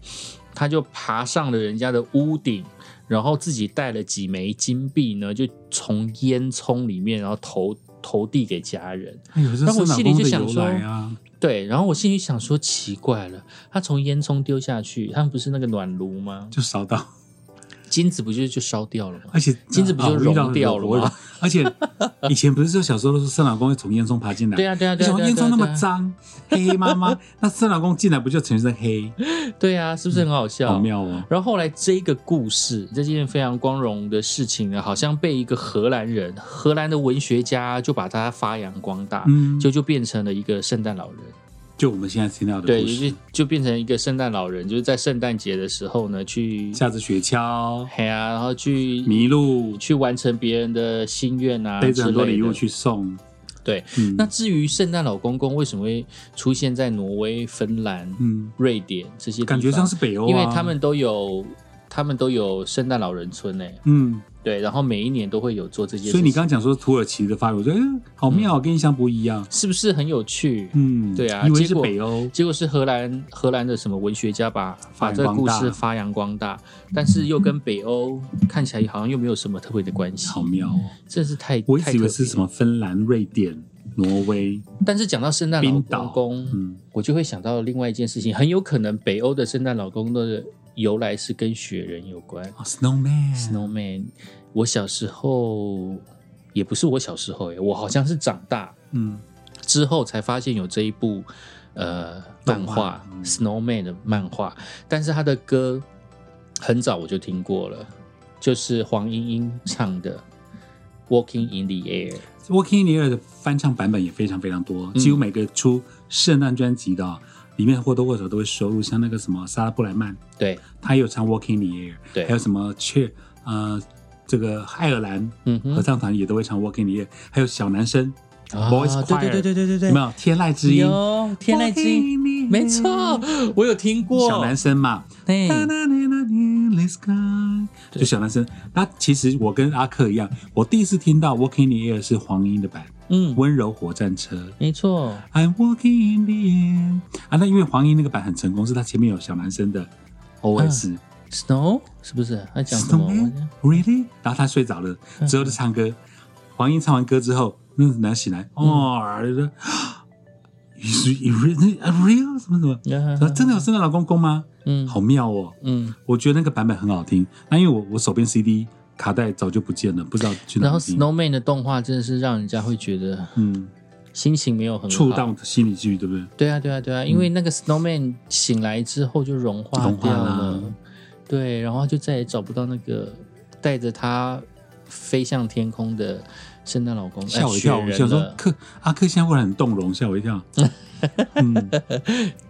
他就爬上了人家的屋顶。然后自己带了几枚金币呢，就从烟囱里面，然后投投递给家人。哎呦，这然后我心里就想说对，然后我心里想说，奇怪了，他从烟囱丢下去，他们不是那个暖炉吗？就烧到，金子不就就烧掉了吗？而且金子不就啊我遇到融掉了吗而且 <laughs> 以前不是说小时候都是圣老公会从烟囱爬进来，对啊，对啊，对啊，烟囱那么脏，黑黑麻麻，<laughs> 那圣老公进来不就全身黑？对啊，是不是很好笑？好妙哦！然后后来这个故事，这件非常光荣的事情呢，好像被一个荷兰人，荷兰的文学家就把它发扬光大，嗯，就就变成了一个圣诞老人。就我们现在听到的对，就，就变成一个圣诞老人，就是在圣诞节的时候呢，去下着雪橇，嘿啊，然后去迷路，去完成别人的心愿啊，背着很多礼物。去送。对，嗯那至于圣诞老公公为什么会出现在挪威、芬兰、嗯，瑞典这些地方？感觉像是北欧啊，因为他们都有，他们都有圣诞老人村诶。嗯，对，然后每一年都会有做这件事，所以你刚刚讲说土耳其的发源，我觉得哎好妙，跟印象不一样。是不是很有趣？嗯，对啊以为是北欧，结果是荷兰荷兰的什么文学家把把这个故事发扬光大，但是又跟北欧看起来好像又没有什么特别的关系，好妙哦！真是太我一直以为是什么芬兰、瑞典、挪威，但是讲到圣诞老公公，嗯，我就会想到另外一件事情，很有可能北欧的圣诞老公的由来是跟雪人有关。哦，Snowman，Snowman，我小时候也不是我小时候诶，我好像是长大嗯，之后才发现有这一部呃漫动画 Snowman 的漫画，但是他的歌很早我就听过了，就是黄莺莺唱的《Walking in the Air》。Walking in the Air 的翻唱版本也非常非常多，嗯。几乎每个出圣诞专辑的哦、里面或多或少都会收录，像那个什么莎拉布莱曼，对，他也有唱 Walking in the Air，对。还有什么 Cheer，呃，这个爱尔兰合唱团也都会唱 Walking in the Air，还有小男生啊 Boys 对 Choir，对对对对对对，有没有？天籁之音？有天籁之音。没错，我有听过。小男生嘛，对，就小男生。那其实我跟阿克一样，我第一次听到 Walking in the Air 是黄莺的版，嗯，温柔火战车。没错，I'm walking in the air 啊，那因为黄莺那个版很成功，是他前面有小男生的 OS、Snow 是不是？他讲什么 Really？然后他睡着了，之后就唱歌。黄莺唱完歌之后，那个男醒来，哦，就说 <gasps> Is it real? real 什么什么？说真的有圣诞老公公吗？嗯好妙哦！嗯，我觉得那个版本很好听。那因为我我手边 CD 卡带早就不见了，不知道去哪然后。Snowman 的动画真的是让人家会觉得嗯，心情没有很好触到心里去，对不对？对啊，对啊，对啊，因为那个 Snowman 醒来之后就融化融化掉了了，对，然后就再也找不到那个带着他飞向天空的圣诞老公，吓我一跳。我想说，克阿克现在忽然很动容，吓我一跳。<laughs> 嗯，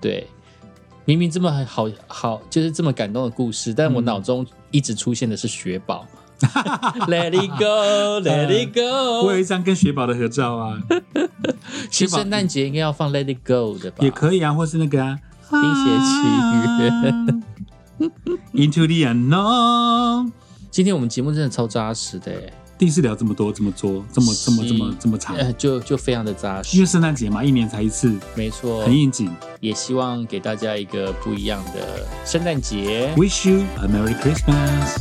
对，明明这么好好，就是这么感动的故事，但我脑中一直出现的是雪宝。<laughs> Let it go, Let it go。我有一张跟雪宝的合照啊。<laughs> 其实圣诞节应该要放 Let it go 的吧？也可以啊，或是那个啊，冰雪奇缘。Into the unknown。今天我们节目真的超扎实的，第一次聊这么多，这么多，这么这么这么这么长，就就非常的扎实。因为圣诞节嘛，一年才一次，没错，很应景。也希望给大家一个不一样的圣诞节。Wish you a Merry Christmas。